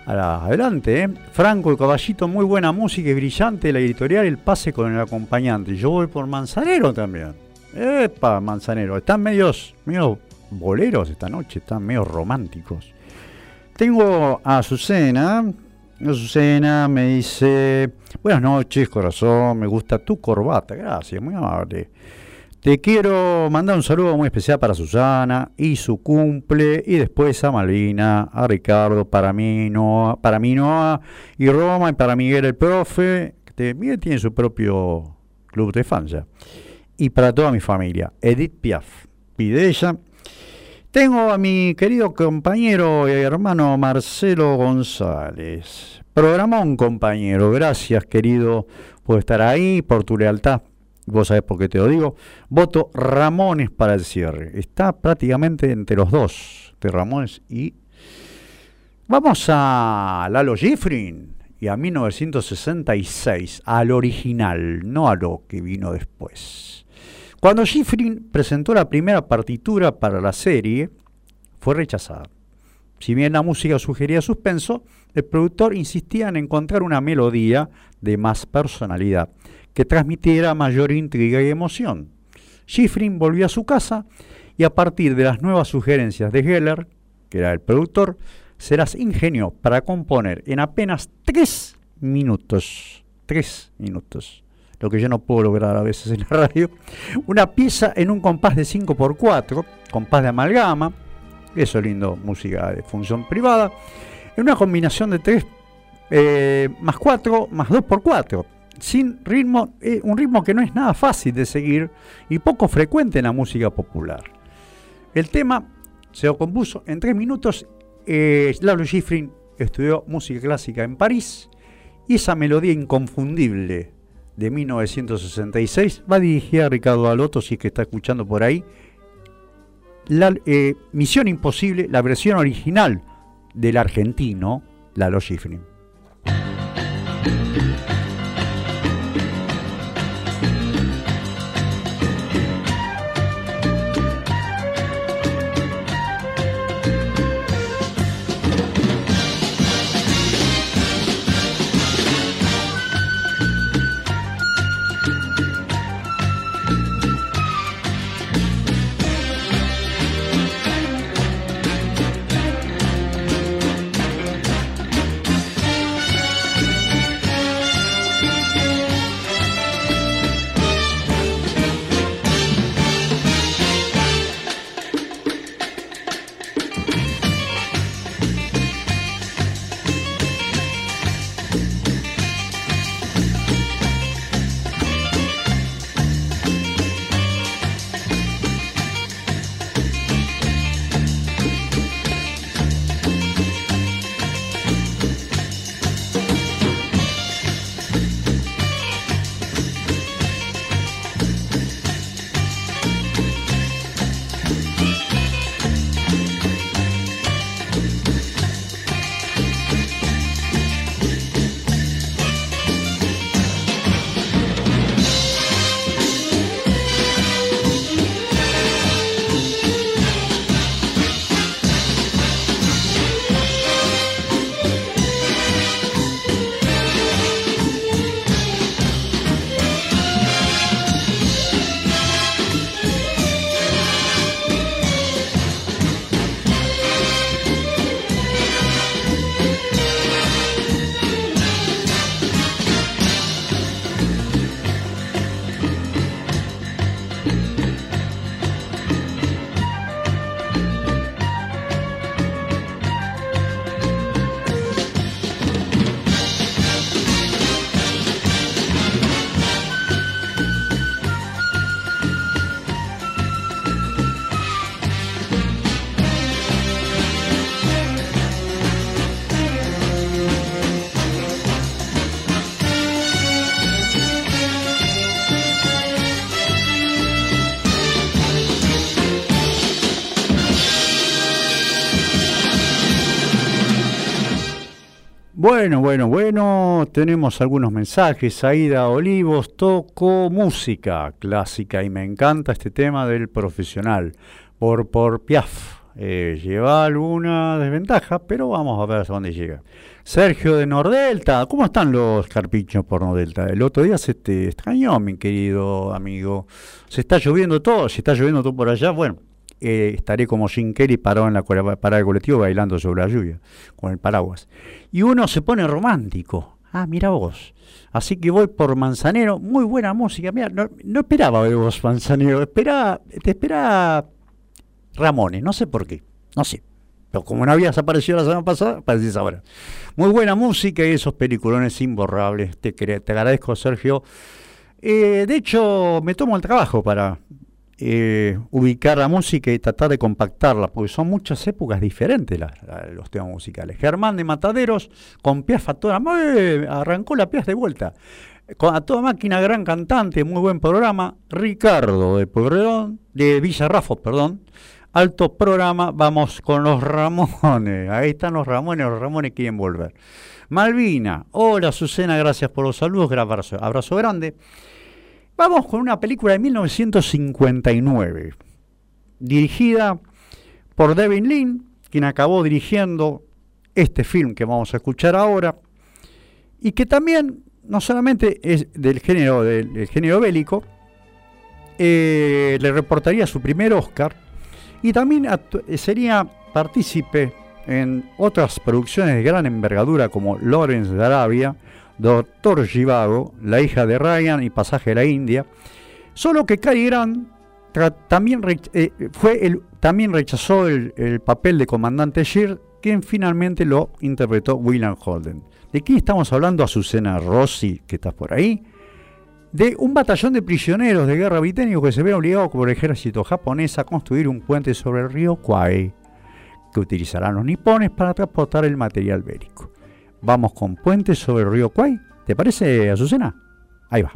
a la adelante, ¿eh? Franco el Caballito, muy buena música y brillante, la editorial El Pase con el acompañante. Yo voy por Manzanero también. Epa, Manzanero, están medios, medios boleros esta noche, están medio románticos. Tengo a Azucena. Azucena me dice, buenas noches, corazón, me gusta tu corbata, gracias, muy amable. Te quiero mandar un saludo muy especial para Susana y su cumple, y después a Malvina, a Ricardo, para mí, Noah, para mí Noah, y Roma, y para Miguel el profe, que Miguel tiene su propio club de fans ya. Y para toda mi familia, Edith Piaf, pide ella. Tengo a mi querido compañero y hermano Marcelo González. Programón, compañero. Gracias, querido, por estar ahí, por tu lealtad. Vos sabés por qué te lo digo. Voto Ramones para el cierre. Está prácticamente entre los dos, de Ramones y. Vamos a Lalo Schifrin y a 1966, al original, no a lo que vino después. Cuando Schifrin presentó la primera partitura para la serie, fue rechazada. Si bien la música sugería suspenso, el productor insistía en encontrar una melodía de más personalidad, que transmitiera mayor intriga y emoción. Schifrin volvió a su casa y a partir de las nuevas sugerencias de Geller, que era el productor, se las ingenió para componer en apenas tres minutos, tres minutos, lo que yo no puedo lograr a veces en la radio, una pieza en un compás de 5x4, compás de amalgama, eso es lindo, música de función privada, en una combinación de 3 eh, más 4 más 2x4, sin ritmo, eh, un ritmo que no es nada fácil de seguir y poco frecuente en la música popular. El tema se lo compuso en 3 minutos. Eh, Lalo Schifrin estudió música clásica en París y esa melodía inconfundible de 1966 va dirigida a Ricardo Alotto, si es que está escuchando por ahí. La eh, Misión Imposible, la versión original del argentino Lalo Schifrin. Bueno, bueno, bueno, tenemos algunos mensajes. Aida Olivos, toco música clásica y me encanta este tema del profesional. Por, por Piaf, Eh, lleva alguna desventaja, pero vamos a ver hasta dónde llega. Sergio de Nordelta, ¿cómo están los carpichos por Nordelta? El otro día se te extrañó, mi querido amigo. Se está lloviendo todo, se está lloviendo todo por allá. Bueno, eh, estaré como Jim Kelly parado en la parada del colectivo bailando sobre la lluvia, con el paraguas. Y uno se pone romántico. Ah, mira vos. Así que voy por Manzanero, muy buena música. Mira, no, no esperaba de vos, Manzanero. Esperaba, te esperaba Ramones, no sé por qué, no sé. Pero como no habías aparecido la semana pasada, apareces ahora. Muy buena música y esos peliculones imborrables. Te, te agradezco, Sergio. Eh, de hecho, me tomo el trabajo para eh, ubicar la música y tratar de compactarla, porque son muchas épocas diferentes los temas musicales. Germán de Mataderos, con Piaf a toda, ¡Mue! arrancó la Piaf de vuelta. Con, a toda máquina, gran cantante, muy buen programa. Ricardo de Pueyrredón, de Villarrafo, perdón. Alto programa, vamos con los Ramones. Ahí están los Ramones, los Ramones quieren volver. Malvina, hola Susana, gracias por los saludos, abrazo, abrazo grande. Vamos con una película de 1959, dirigida por Devin Lynn, quien acabó dirigiendo este film que vamos a escuchar ahora, y que también no solamente es del género, del, género bélico, eh, le reportaría su primer Oscar, y también sería partícipe en otras producciones de gran envergadura como Lawrence de Arabia, Doctor Givago, La hija de Ryan y Pasaje a la India. Solo que Cary Grant también, eh, fue el, también rechazó el, el papel de comandante Shear, quien finalmente lo interpretó William Holden. ¿De quién estamos hablando? Azucena Rossi, que estás por ahí. De un batallón de prisioneros de guerra británicos que se ve obligado por el ejército japonés a construir un puente sobre el río Kwai, que utilizarán los nipones para transportar el material bélico. Vamos con puentes sobre el río Kwai. ¿Te parece, Azucena? Ahí va.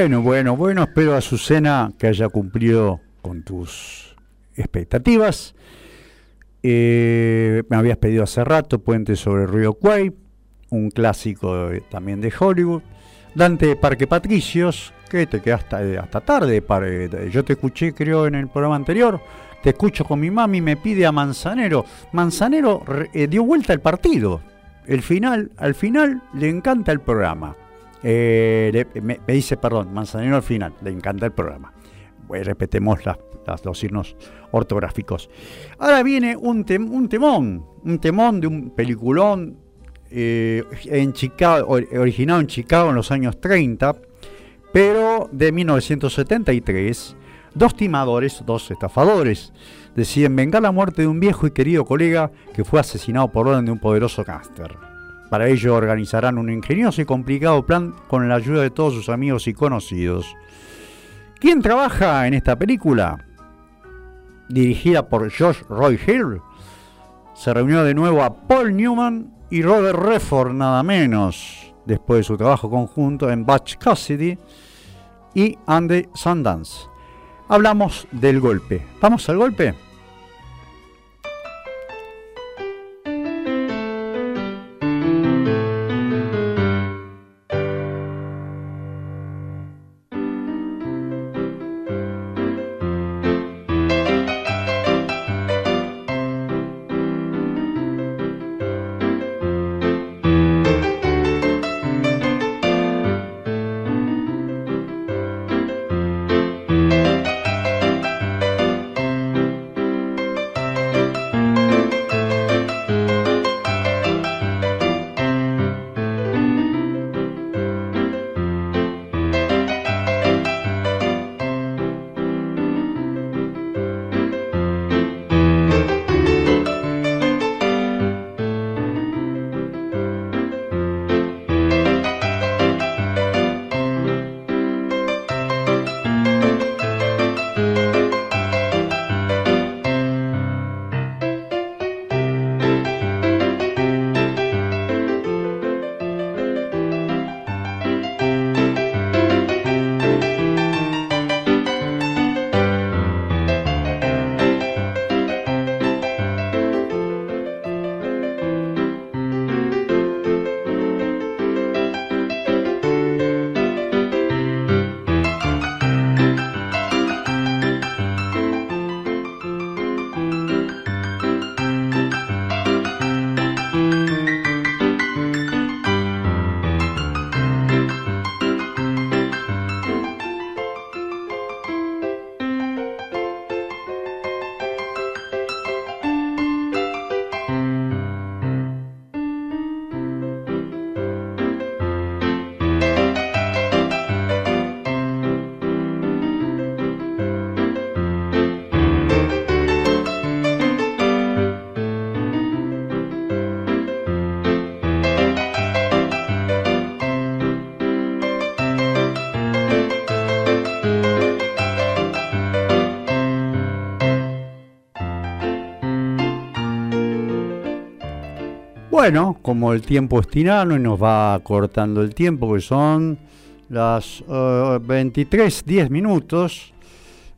Bueno, bueno, bueno, espero Azucena que haya cumplido con tus expectativas. Eh, me habías pedido hace rato Puente sobre el río Kwai, un clásico eh, también de Hollywood. Dante de Parque Patricios, que te quedaste hasta, hasta tarde. par- eh, Yo te escuché, creo, en el programa anterior, te escucho con mi mami, me pide a Manzanero. Manzanero eh, dio vuelta el partido. El final, al final le encanta el programa. Eh, me, dice, perdón, Manzanero al final, le encanta el programa. Bueno, repetemos las, las- los signos ortográficos. Ahora viene un, tem- un temón, un temón de un peliculón eh, en Chicago, or- originado en Chicago en los años 30, pero de 1973. Dos timadores, dos estafadores, deciden vengar la muerte de un viejo y querido colega que fue asesinado por orden de un poderoso gángster. Para ello organizarán un ingenioso y complicado plan con la ayuda de todos sus amigos y conocidos. ¿Quién trabaja en esta película? Dirigida por Josh Roy Hill, se reunió de nuevo a Paul Newman y Robert Redford, nada menos, después de su trabajo conjunto en Batch Cassidy y Andy Sundance. Hablamos del golpe. ¿Vamos al golpe? Bueno, como el tiempo es tirano y nos va cortando el tiempo, que son las eh, 23, 10 minutos,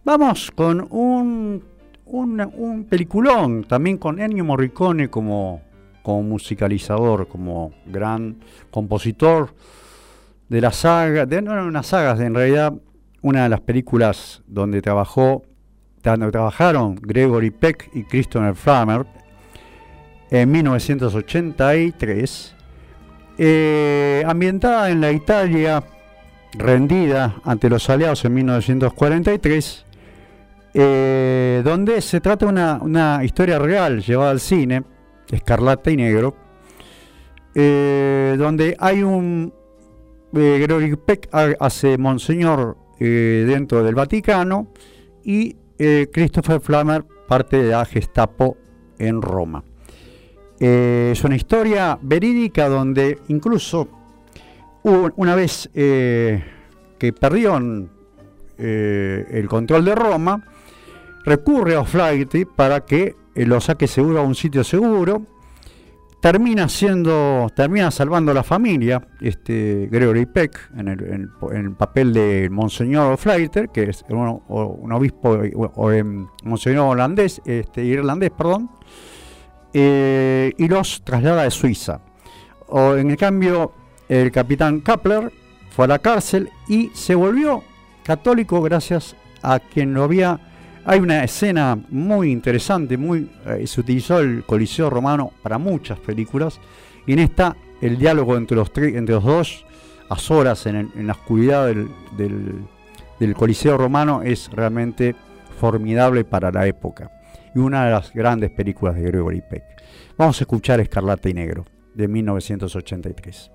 vamos con un, un, un peliculón, también con Ennio Morricone como, como musicalizador, como gran compositor de la saga, de no eran unas sagas, en realidad una de las películas donde trabajó, donde trabajaron Gregory Peck y Christopher Flammer en 1983, eh, ambientada en la Italia rendida ante los aliados en 1943, eh, donde se trata una, una historia real llevada al cine, escarlata y negro, eh, donde hay un eh, Gregory Peck ha- hace Monseñor dentro del Vaticano y Christopher Flammer parte de la Gestapo en Roma. Eh, es una historia verídica donde incluso una vez eh, que perdieron eh, el control de Roma, recurre a O'Flaherty para que lo saque seguro a un sitio seguro. Termina siendo, termina salvando a la familia, este Gregory Peck, en el, papel de Monseñor O'Flaherty, que es un, obispo, Monseñor holandés, este, irlandés, perdón, eh, y los traslada de Suiza. O, en el cambio, el capitán Kapler fue a la cárcel y se volvió católico gracias a quien lo había Hay una escena muy interesante, muy eh, se utilizó el Coliseo Romano para muchas películas y en esta el diálogo entre los entre los dos a solas en, la oscuridad del- del Coliseo Romano es realmente formidable para la época y una de las grandes películas de Gregory Peck. Vamos a escuchar Escarlata y Negro de 1983.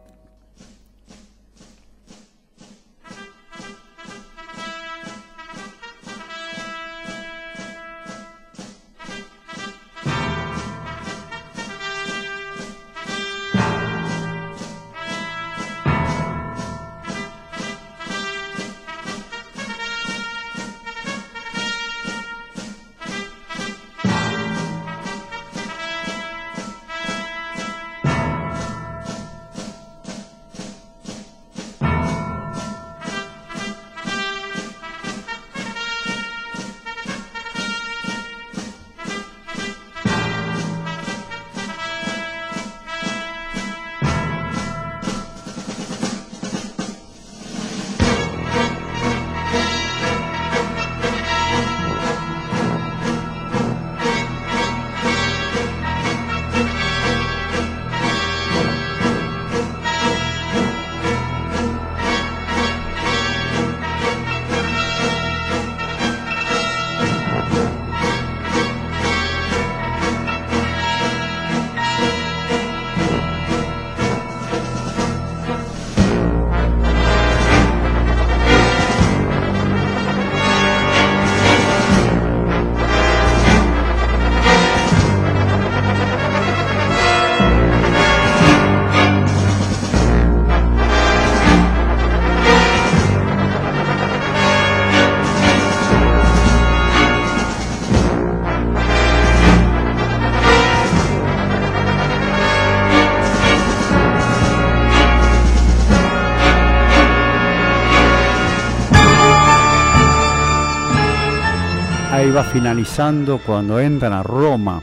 Finalizando cuando entran a Roma,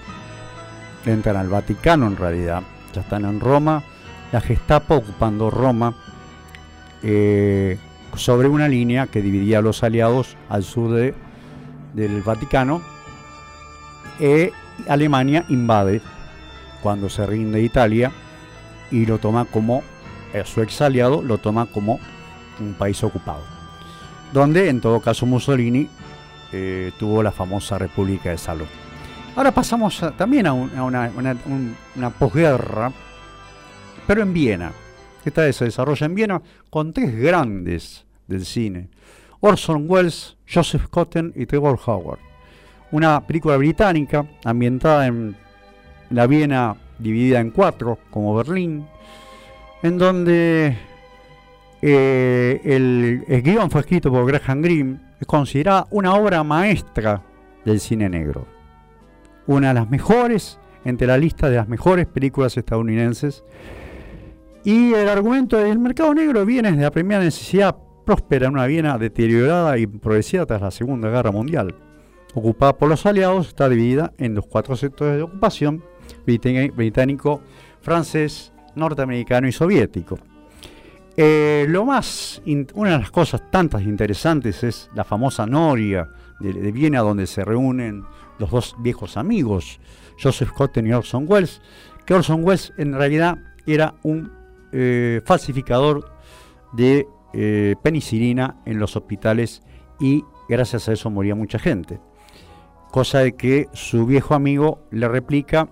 entran al Vaticano en realidad, ya están en Roma, la Gestapo ocupando Roma eh, sobre una línea que dividía a los aliados al sur de- del Vaticano. E Alemania invade cuando se rinde Italia y lo toma como eh, su ex aliado lo toma como un país ocupado. Donde en todo caso Mussolini eh, tuvo la famosa República de Salud. Ahora pasamos también a, un- a una, una- un- una posguerra, pero en Viena. Esta vez se desarrolla en Viena con tres grandes del cine. Orson Welles, Joseph Cotten y Trevor Howard. Una película británica ambientada en la Viena dividida en cuatro, como Berlín, en donde eh, el, el guion fue escrito por Graham Greene, es considerada una obra maestra del cine negro. Una de las mejores, entre la lista de las mejores películas estadounidenses. Y el argumento del mercado negro viene de la primera necesidad próspera en una Viena deteriorada y empobrecida tras la Segunda Guerra Mundial. Ocupada por los aliados, está dividida en los cuatro sectores de ocupación, británico, francés, norteamericano y soviético. Eh, lo más, una de las cosas tantas interesantes es la famosa Noria de, de Viena, donde se reúnen los dos viejos amigos, Joseph Cotten y Orson Welles, que Orson Welles en realidad era un eh, falsificador de eh, penicilina en los hospitales y gracias a eso moría mucha gente. Cosa de que su viejo amigo le replica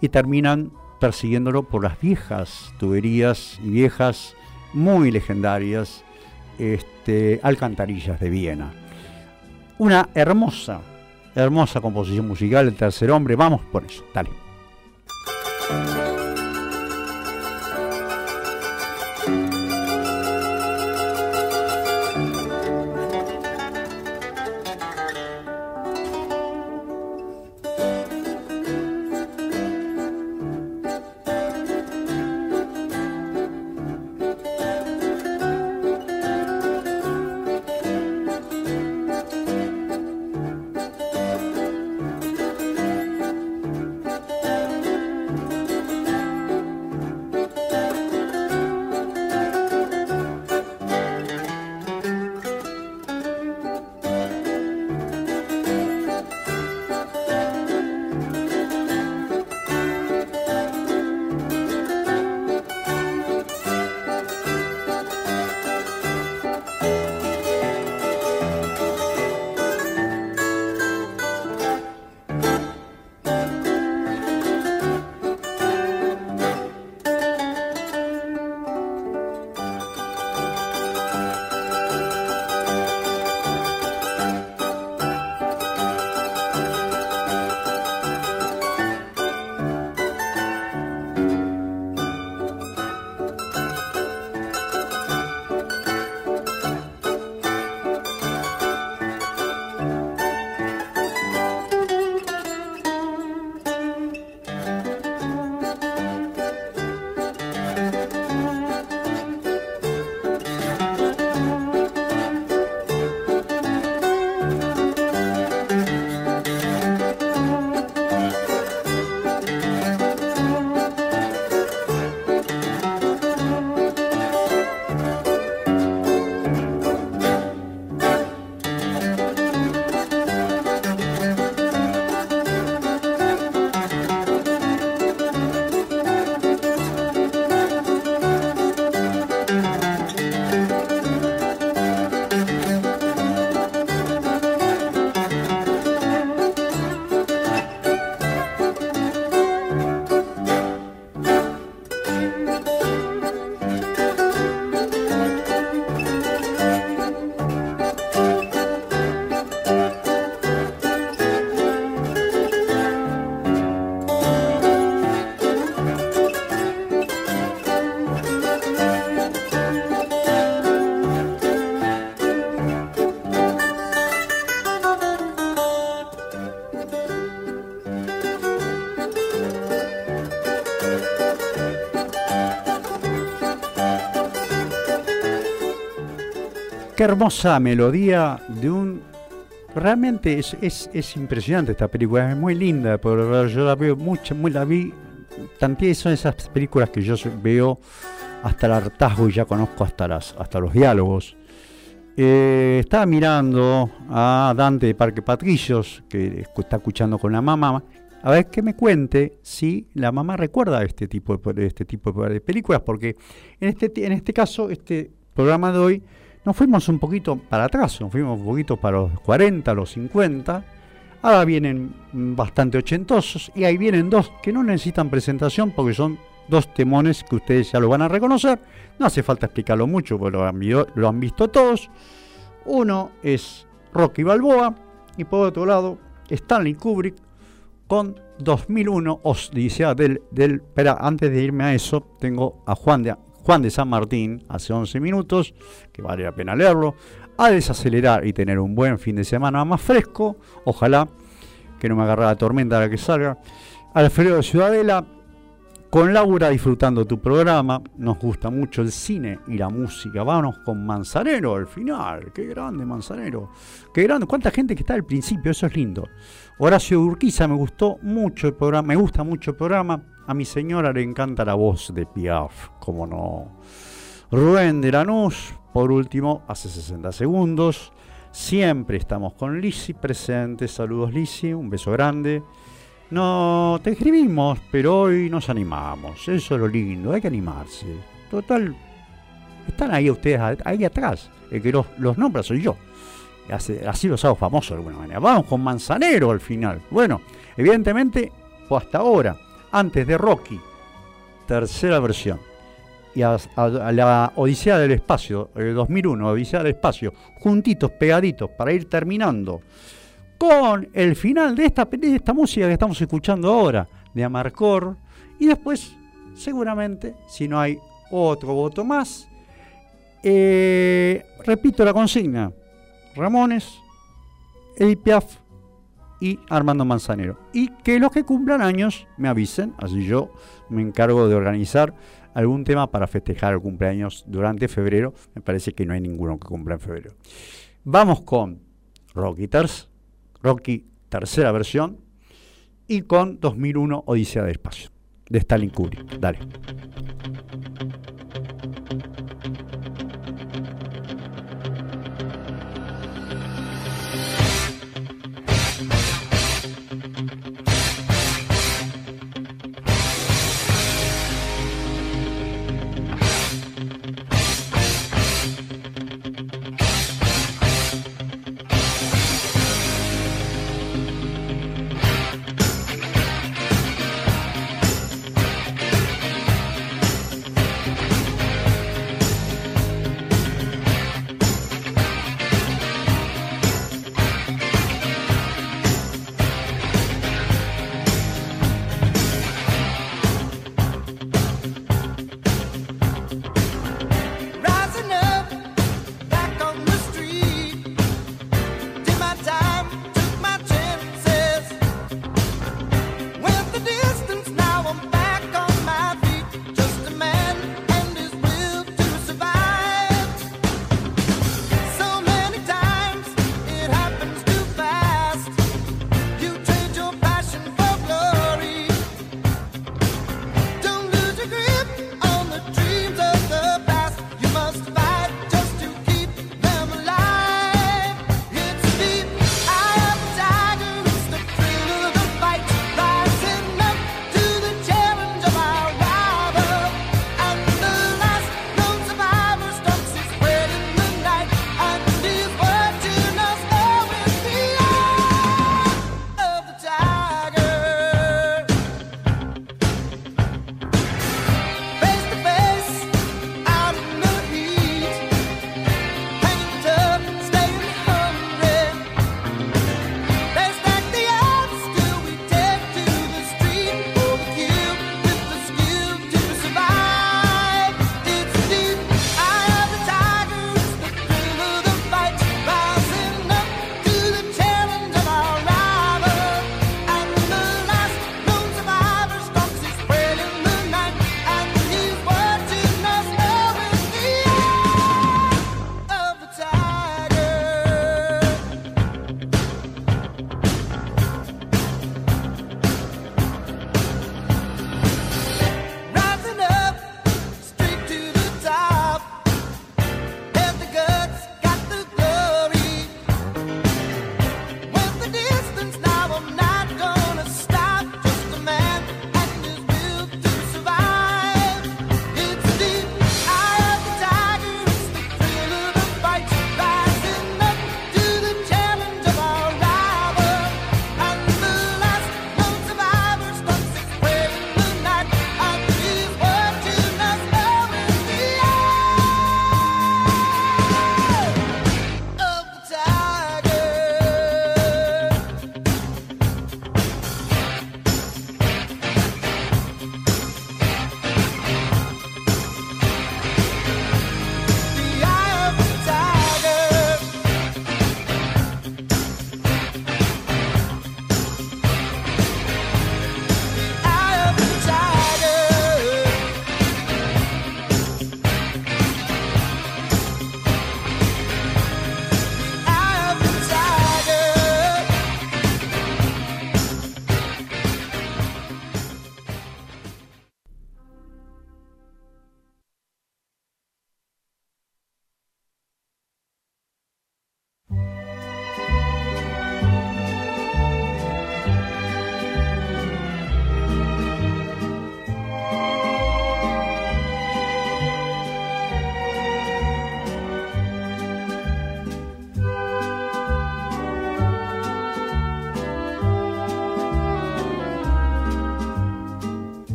y terminan persiguiéndolo por las viejas tuberías y viejas muy legendarias este, alcantarillas de Viena. Una hermosa, hermosa composición musical, El Tercer Hombre. Vamos por eso, dale. Qué hermosa melodía de un... Realmente es, es, es impresionante esta película, es muy linda, pero yo la veo mucho, muy la vi. También son esas películas que yo veo hasta el hartazgo y ya conozco hasta, las, hasta los diálogos. Eh, estaba mirando a Dante de Parque Patricios, que está escuchando con la mamá, a ver que me cuente si la mamá recuerda este tipo de, este tipo de películas, porque en este, en este caso, este programa de hoy, nos fuimos un poquito para atrás, nos fuimos un poquito para los 40, los 50, ahora vienen bastante ochentosos, y ahí vienen dos que no necesitan presentación porque son dos temones que ustedes ya lo van a reconocer, no hace falta explicarlo mucho, porque lo han, visto todos. Uno es Rocky Balboa, y por otro lado, Stanley Kubrick con 2001 Odisea del, del... Espera, antes de irme a eso, tengo a Juan de, Juan de San Martín, hace 11 minutos, que vale la pena leerlo, a desacelerar y tener un buen fin de semana más fresco, ojalá que no me agarre la tormenta a la que salga. Alfredo de Ciudadela, con Laura disfrutando tu programa, nos gusta mucho el cine y la música. Vámonos con Manzanero al final. Qué grande Manzanero. Qué grande. Cuánta gente que está al principio, eso es lindo. Horacio Urquiza, me gustó mucho el programa, me gusta mucho el programa. A mi señora le encanta la voz de Piaf, como no. Rubén de Lanús, por último, hace 60 segundos. Siempre estamos con Lisi presente. Saludos Lisi, un beso grande. No, te escribimos, pero hoy nos animamos. Eso es lo lindo, hay que animarse. Total, están ahí ustedes, ahí atrás. El que los, los nombra soy yo. Así, los hago famosos de alguna manera. Vamos con Manzanero al final. Bueno, evidentemente, fue hasta ahora, antes de Rocky, tercera versión. Y a la Odisea del Espacio, el 2001, Odisea del Espacio, juntitos, pegaditos, para ir terminando con el final de esta, de esta música que estamos escuchando ahora, de Amarcor. Y después, seguramente, si no hay otro voto más, eh, repito la consigna. Ramones, Edith Piaf y Armando Manzanero. Y que los que cumplan años me avisen, así yo me encargo de organizar algún tema para festejar el cumpleaños durante febrero. Me parece que no hay ninguno que cumpla en febrero. Vamos con Rocky Rocky tercera versión y con 2001 Odisea del Espacio de Stalin Kubrick. Dale.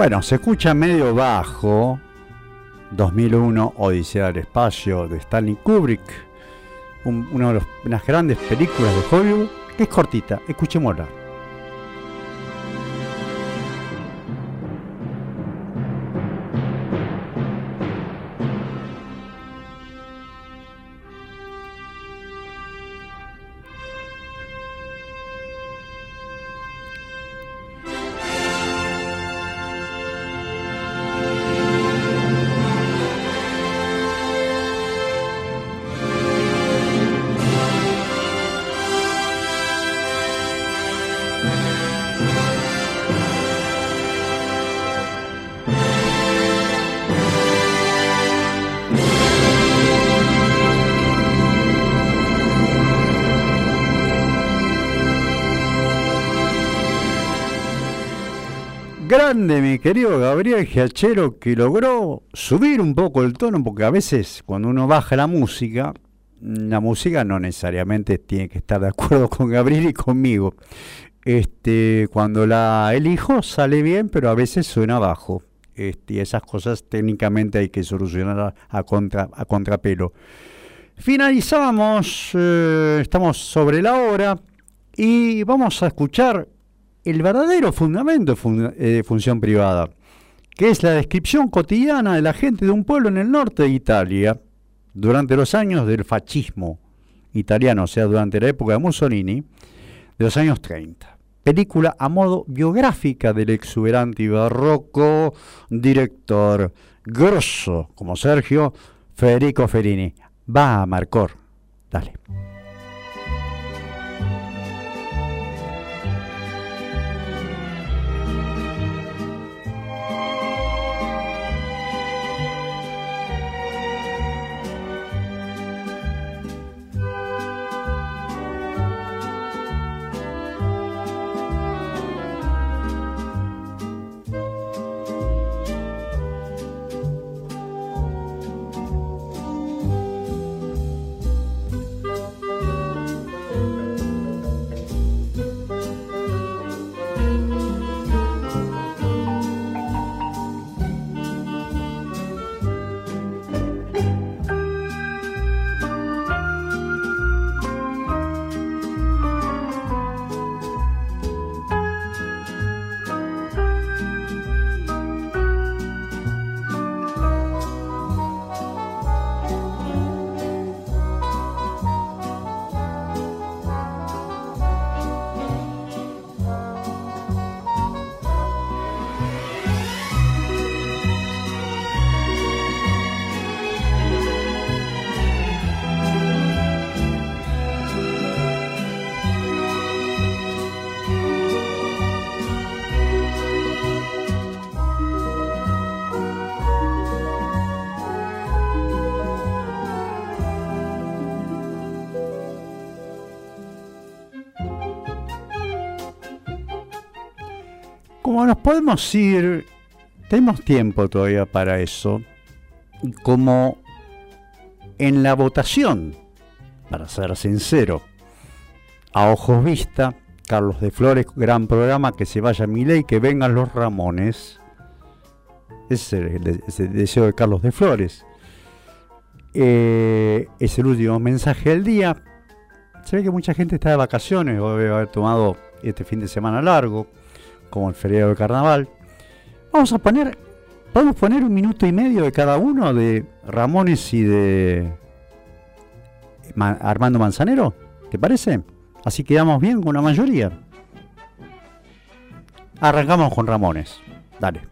Bueno, se escucha medio bajo. 2001, Odisea del Espacio de Stanley Kubrick. Un- una de unas grandes películas de Hollywood. Que es cortita, escuchémosla. Gabriel Giachero, que logró subir un poco el tono, porque a veces cuando uno baja la música, la música no necesariamente tiene que estar de acuerdo con Gabriel y conmigo. Este, cuando la elijo sale bien, pero a veces suena bajo. Este, y esas cosas técnicamente hay que solucionar a, a contra, a contrapelo. Finalizamos, eh, estamos sobre la hora y vamos a escuchar el verdadero fundamento de eh, función privada, que es la descripción cotidiana de la gente de un pueblo en el norte de Italia durante los años del fascismo italiano, o sea, durante la época de Mussolini, de los años 30. Película a modo biográfica del exuberante y barroco director grosso como Sergio Federico Fellini. Va, Marcor, dale. Podemos ir, tenemos tiempo todavía para eso, como en la votación, para ser sincero, a ojos vista, Carlos de Flores, gran programa, que se vaya Milei, que vengan los Ramones, ese es el, de- es el deseo de Carlos de Flores. Eh, es el último mensaje del día. Se ve que mucha gente está de vacaciones o debe haber tomado este fin de semana largo como el feriado de carnaval. Vamos a poner, podemos poner un minuto y medio de cada uno de Ramones y de Ma- Armando Manzanero, ¿te parece? Así quedamos bien con la mayoría. Arrancamos con Ramones. Dale.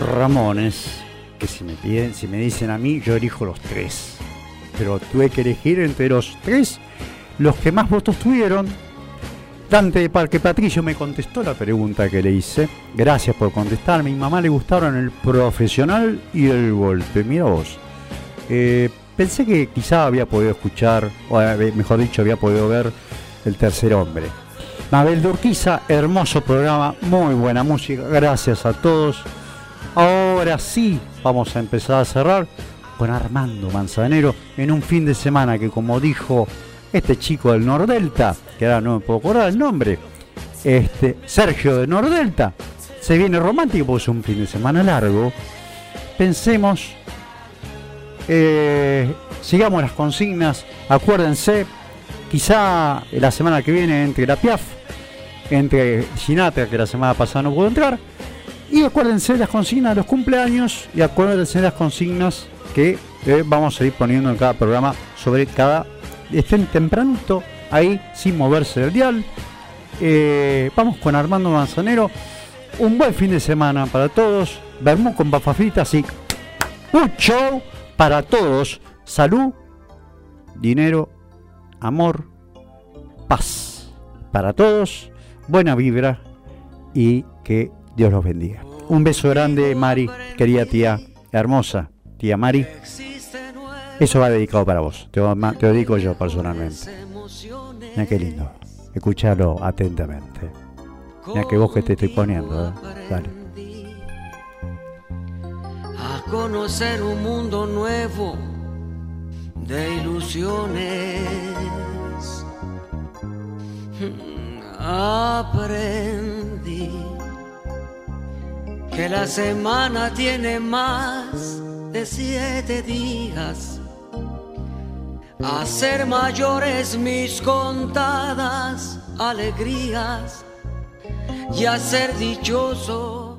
Ramones, que si me piden, si me dicen a mí, yo elijo los tres. Pero tuve que elegir entre los tres los que más votos tuvieron. Dante de Parque Patricio me contestó la pregunta que le hice. Gracias por contestar. A mi mamá le gustaron el profesional y el golpe. Mira vos. Eh, pensé que quizá había podido escuchar, o eh, mejor dicho, había podido ver El Tercer Hombre. Mabel de Urquiza, hermoso programa, muy buena música, gracias a todos. Ahora sí, vamos a empezar a cerrar con Armando Manzanero en un fin de semana que como dijo este chico del Nordelta, que ahora no me puedo acordar el nombre, este Sergio de Nordelta, se viene romántico porque es un fin de semana largo. Pensemos eh, sigamos las consignas. Acuérdense, quizá la semana que viene entre la Piaf, entre Ginata, que la semana pasada no pudo entrar. Y acuérdense las consignas de los cumpleaños y acuérdense las consignas que eh, vamos a ir poniendo en cada programa sobre cada. Estén tempranito ahí sin moverse del dial. Eh, vamos con Armando Manzanero. Un buen fin de semana para todos. Vermú con papas fritas y un show para todos. Salud, dinero, amor, paz. Para todos, buena vibra y que Dios los bendiga. Un beso grande, Mari, querida tía, hermosa tía Mari. Eso va dedicado para vos. Te lo, dedico yo personalmente. Mira qué lindo. Escuchalo atentamente. Mira que vos que te estoy poniendo. ¿eh? Dale. a conocer un mundo nuevo de ilusiones. Aprendí que la semana tiene más de siete días. A ser mayores mis contadas alegrías y a ser dichoso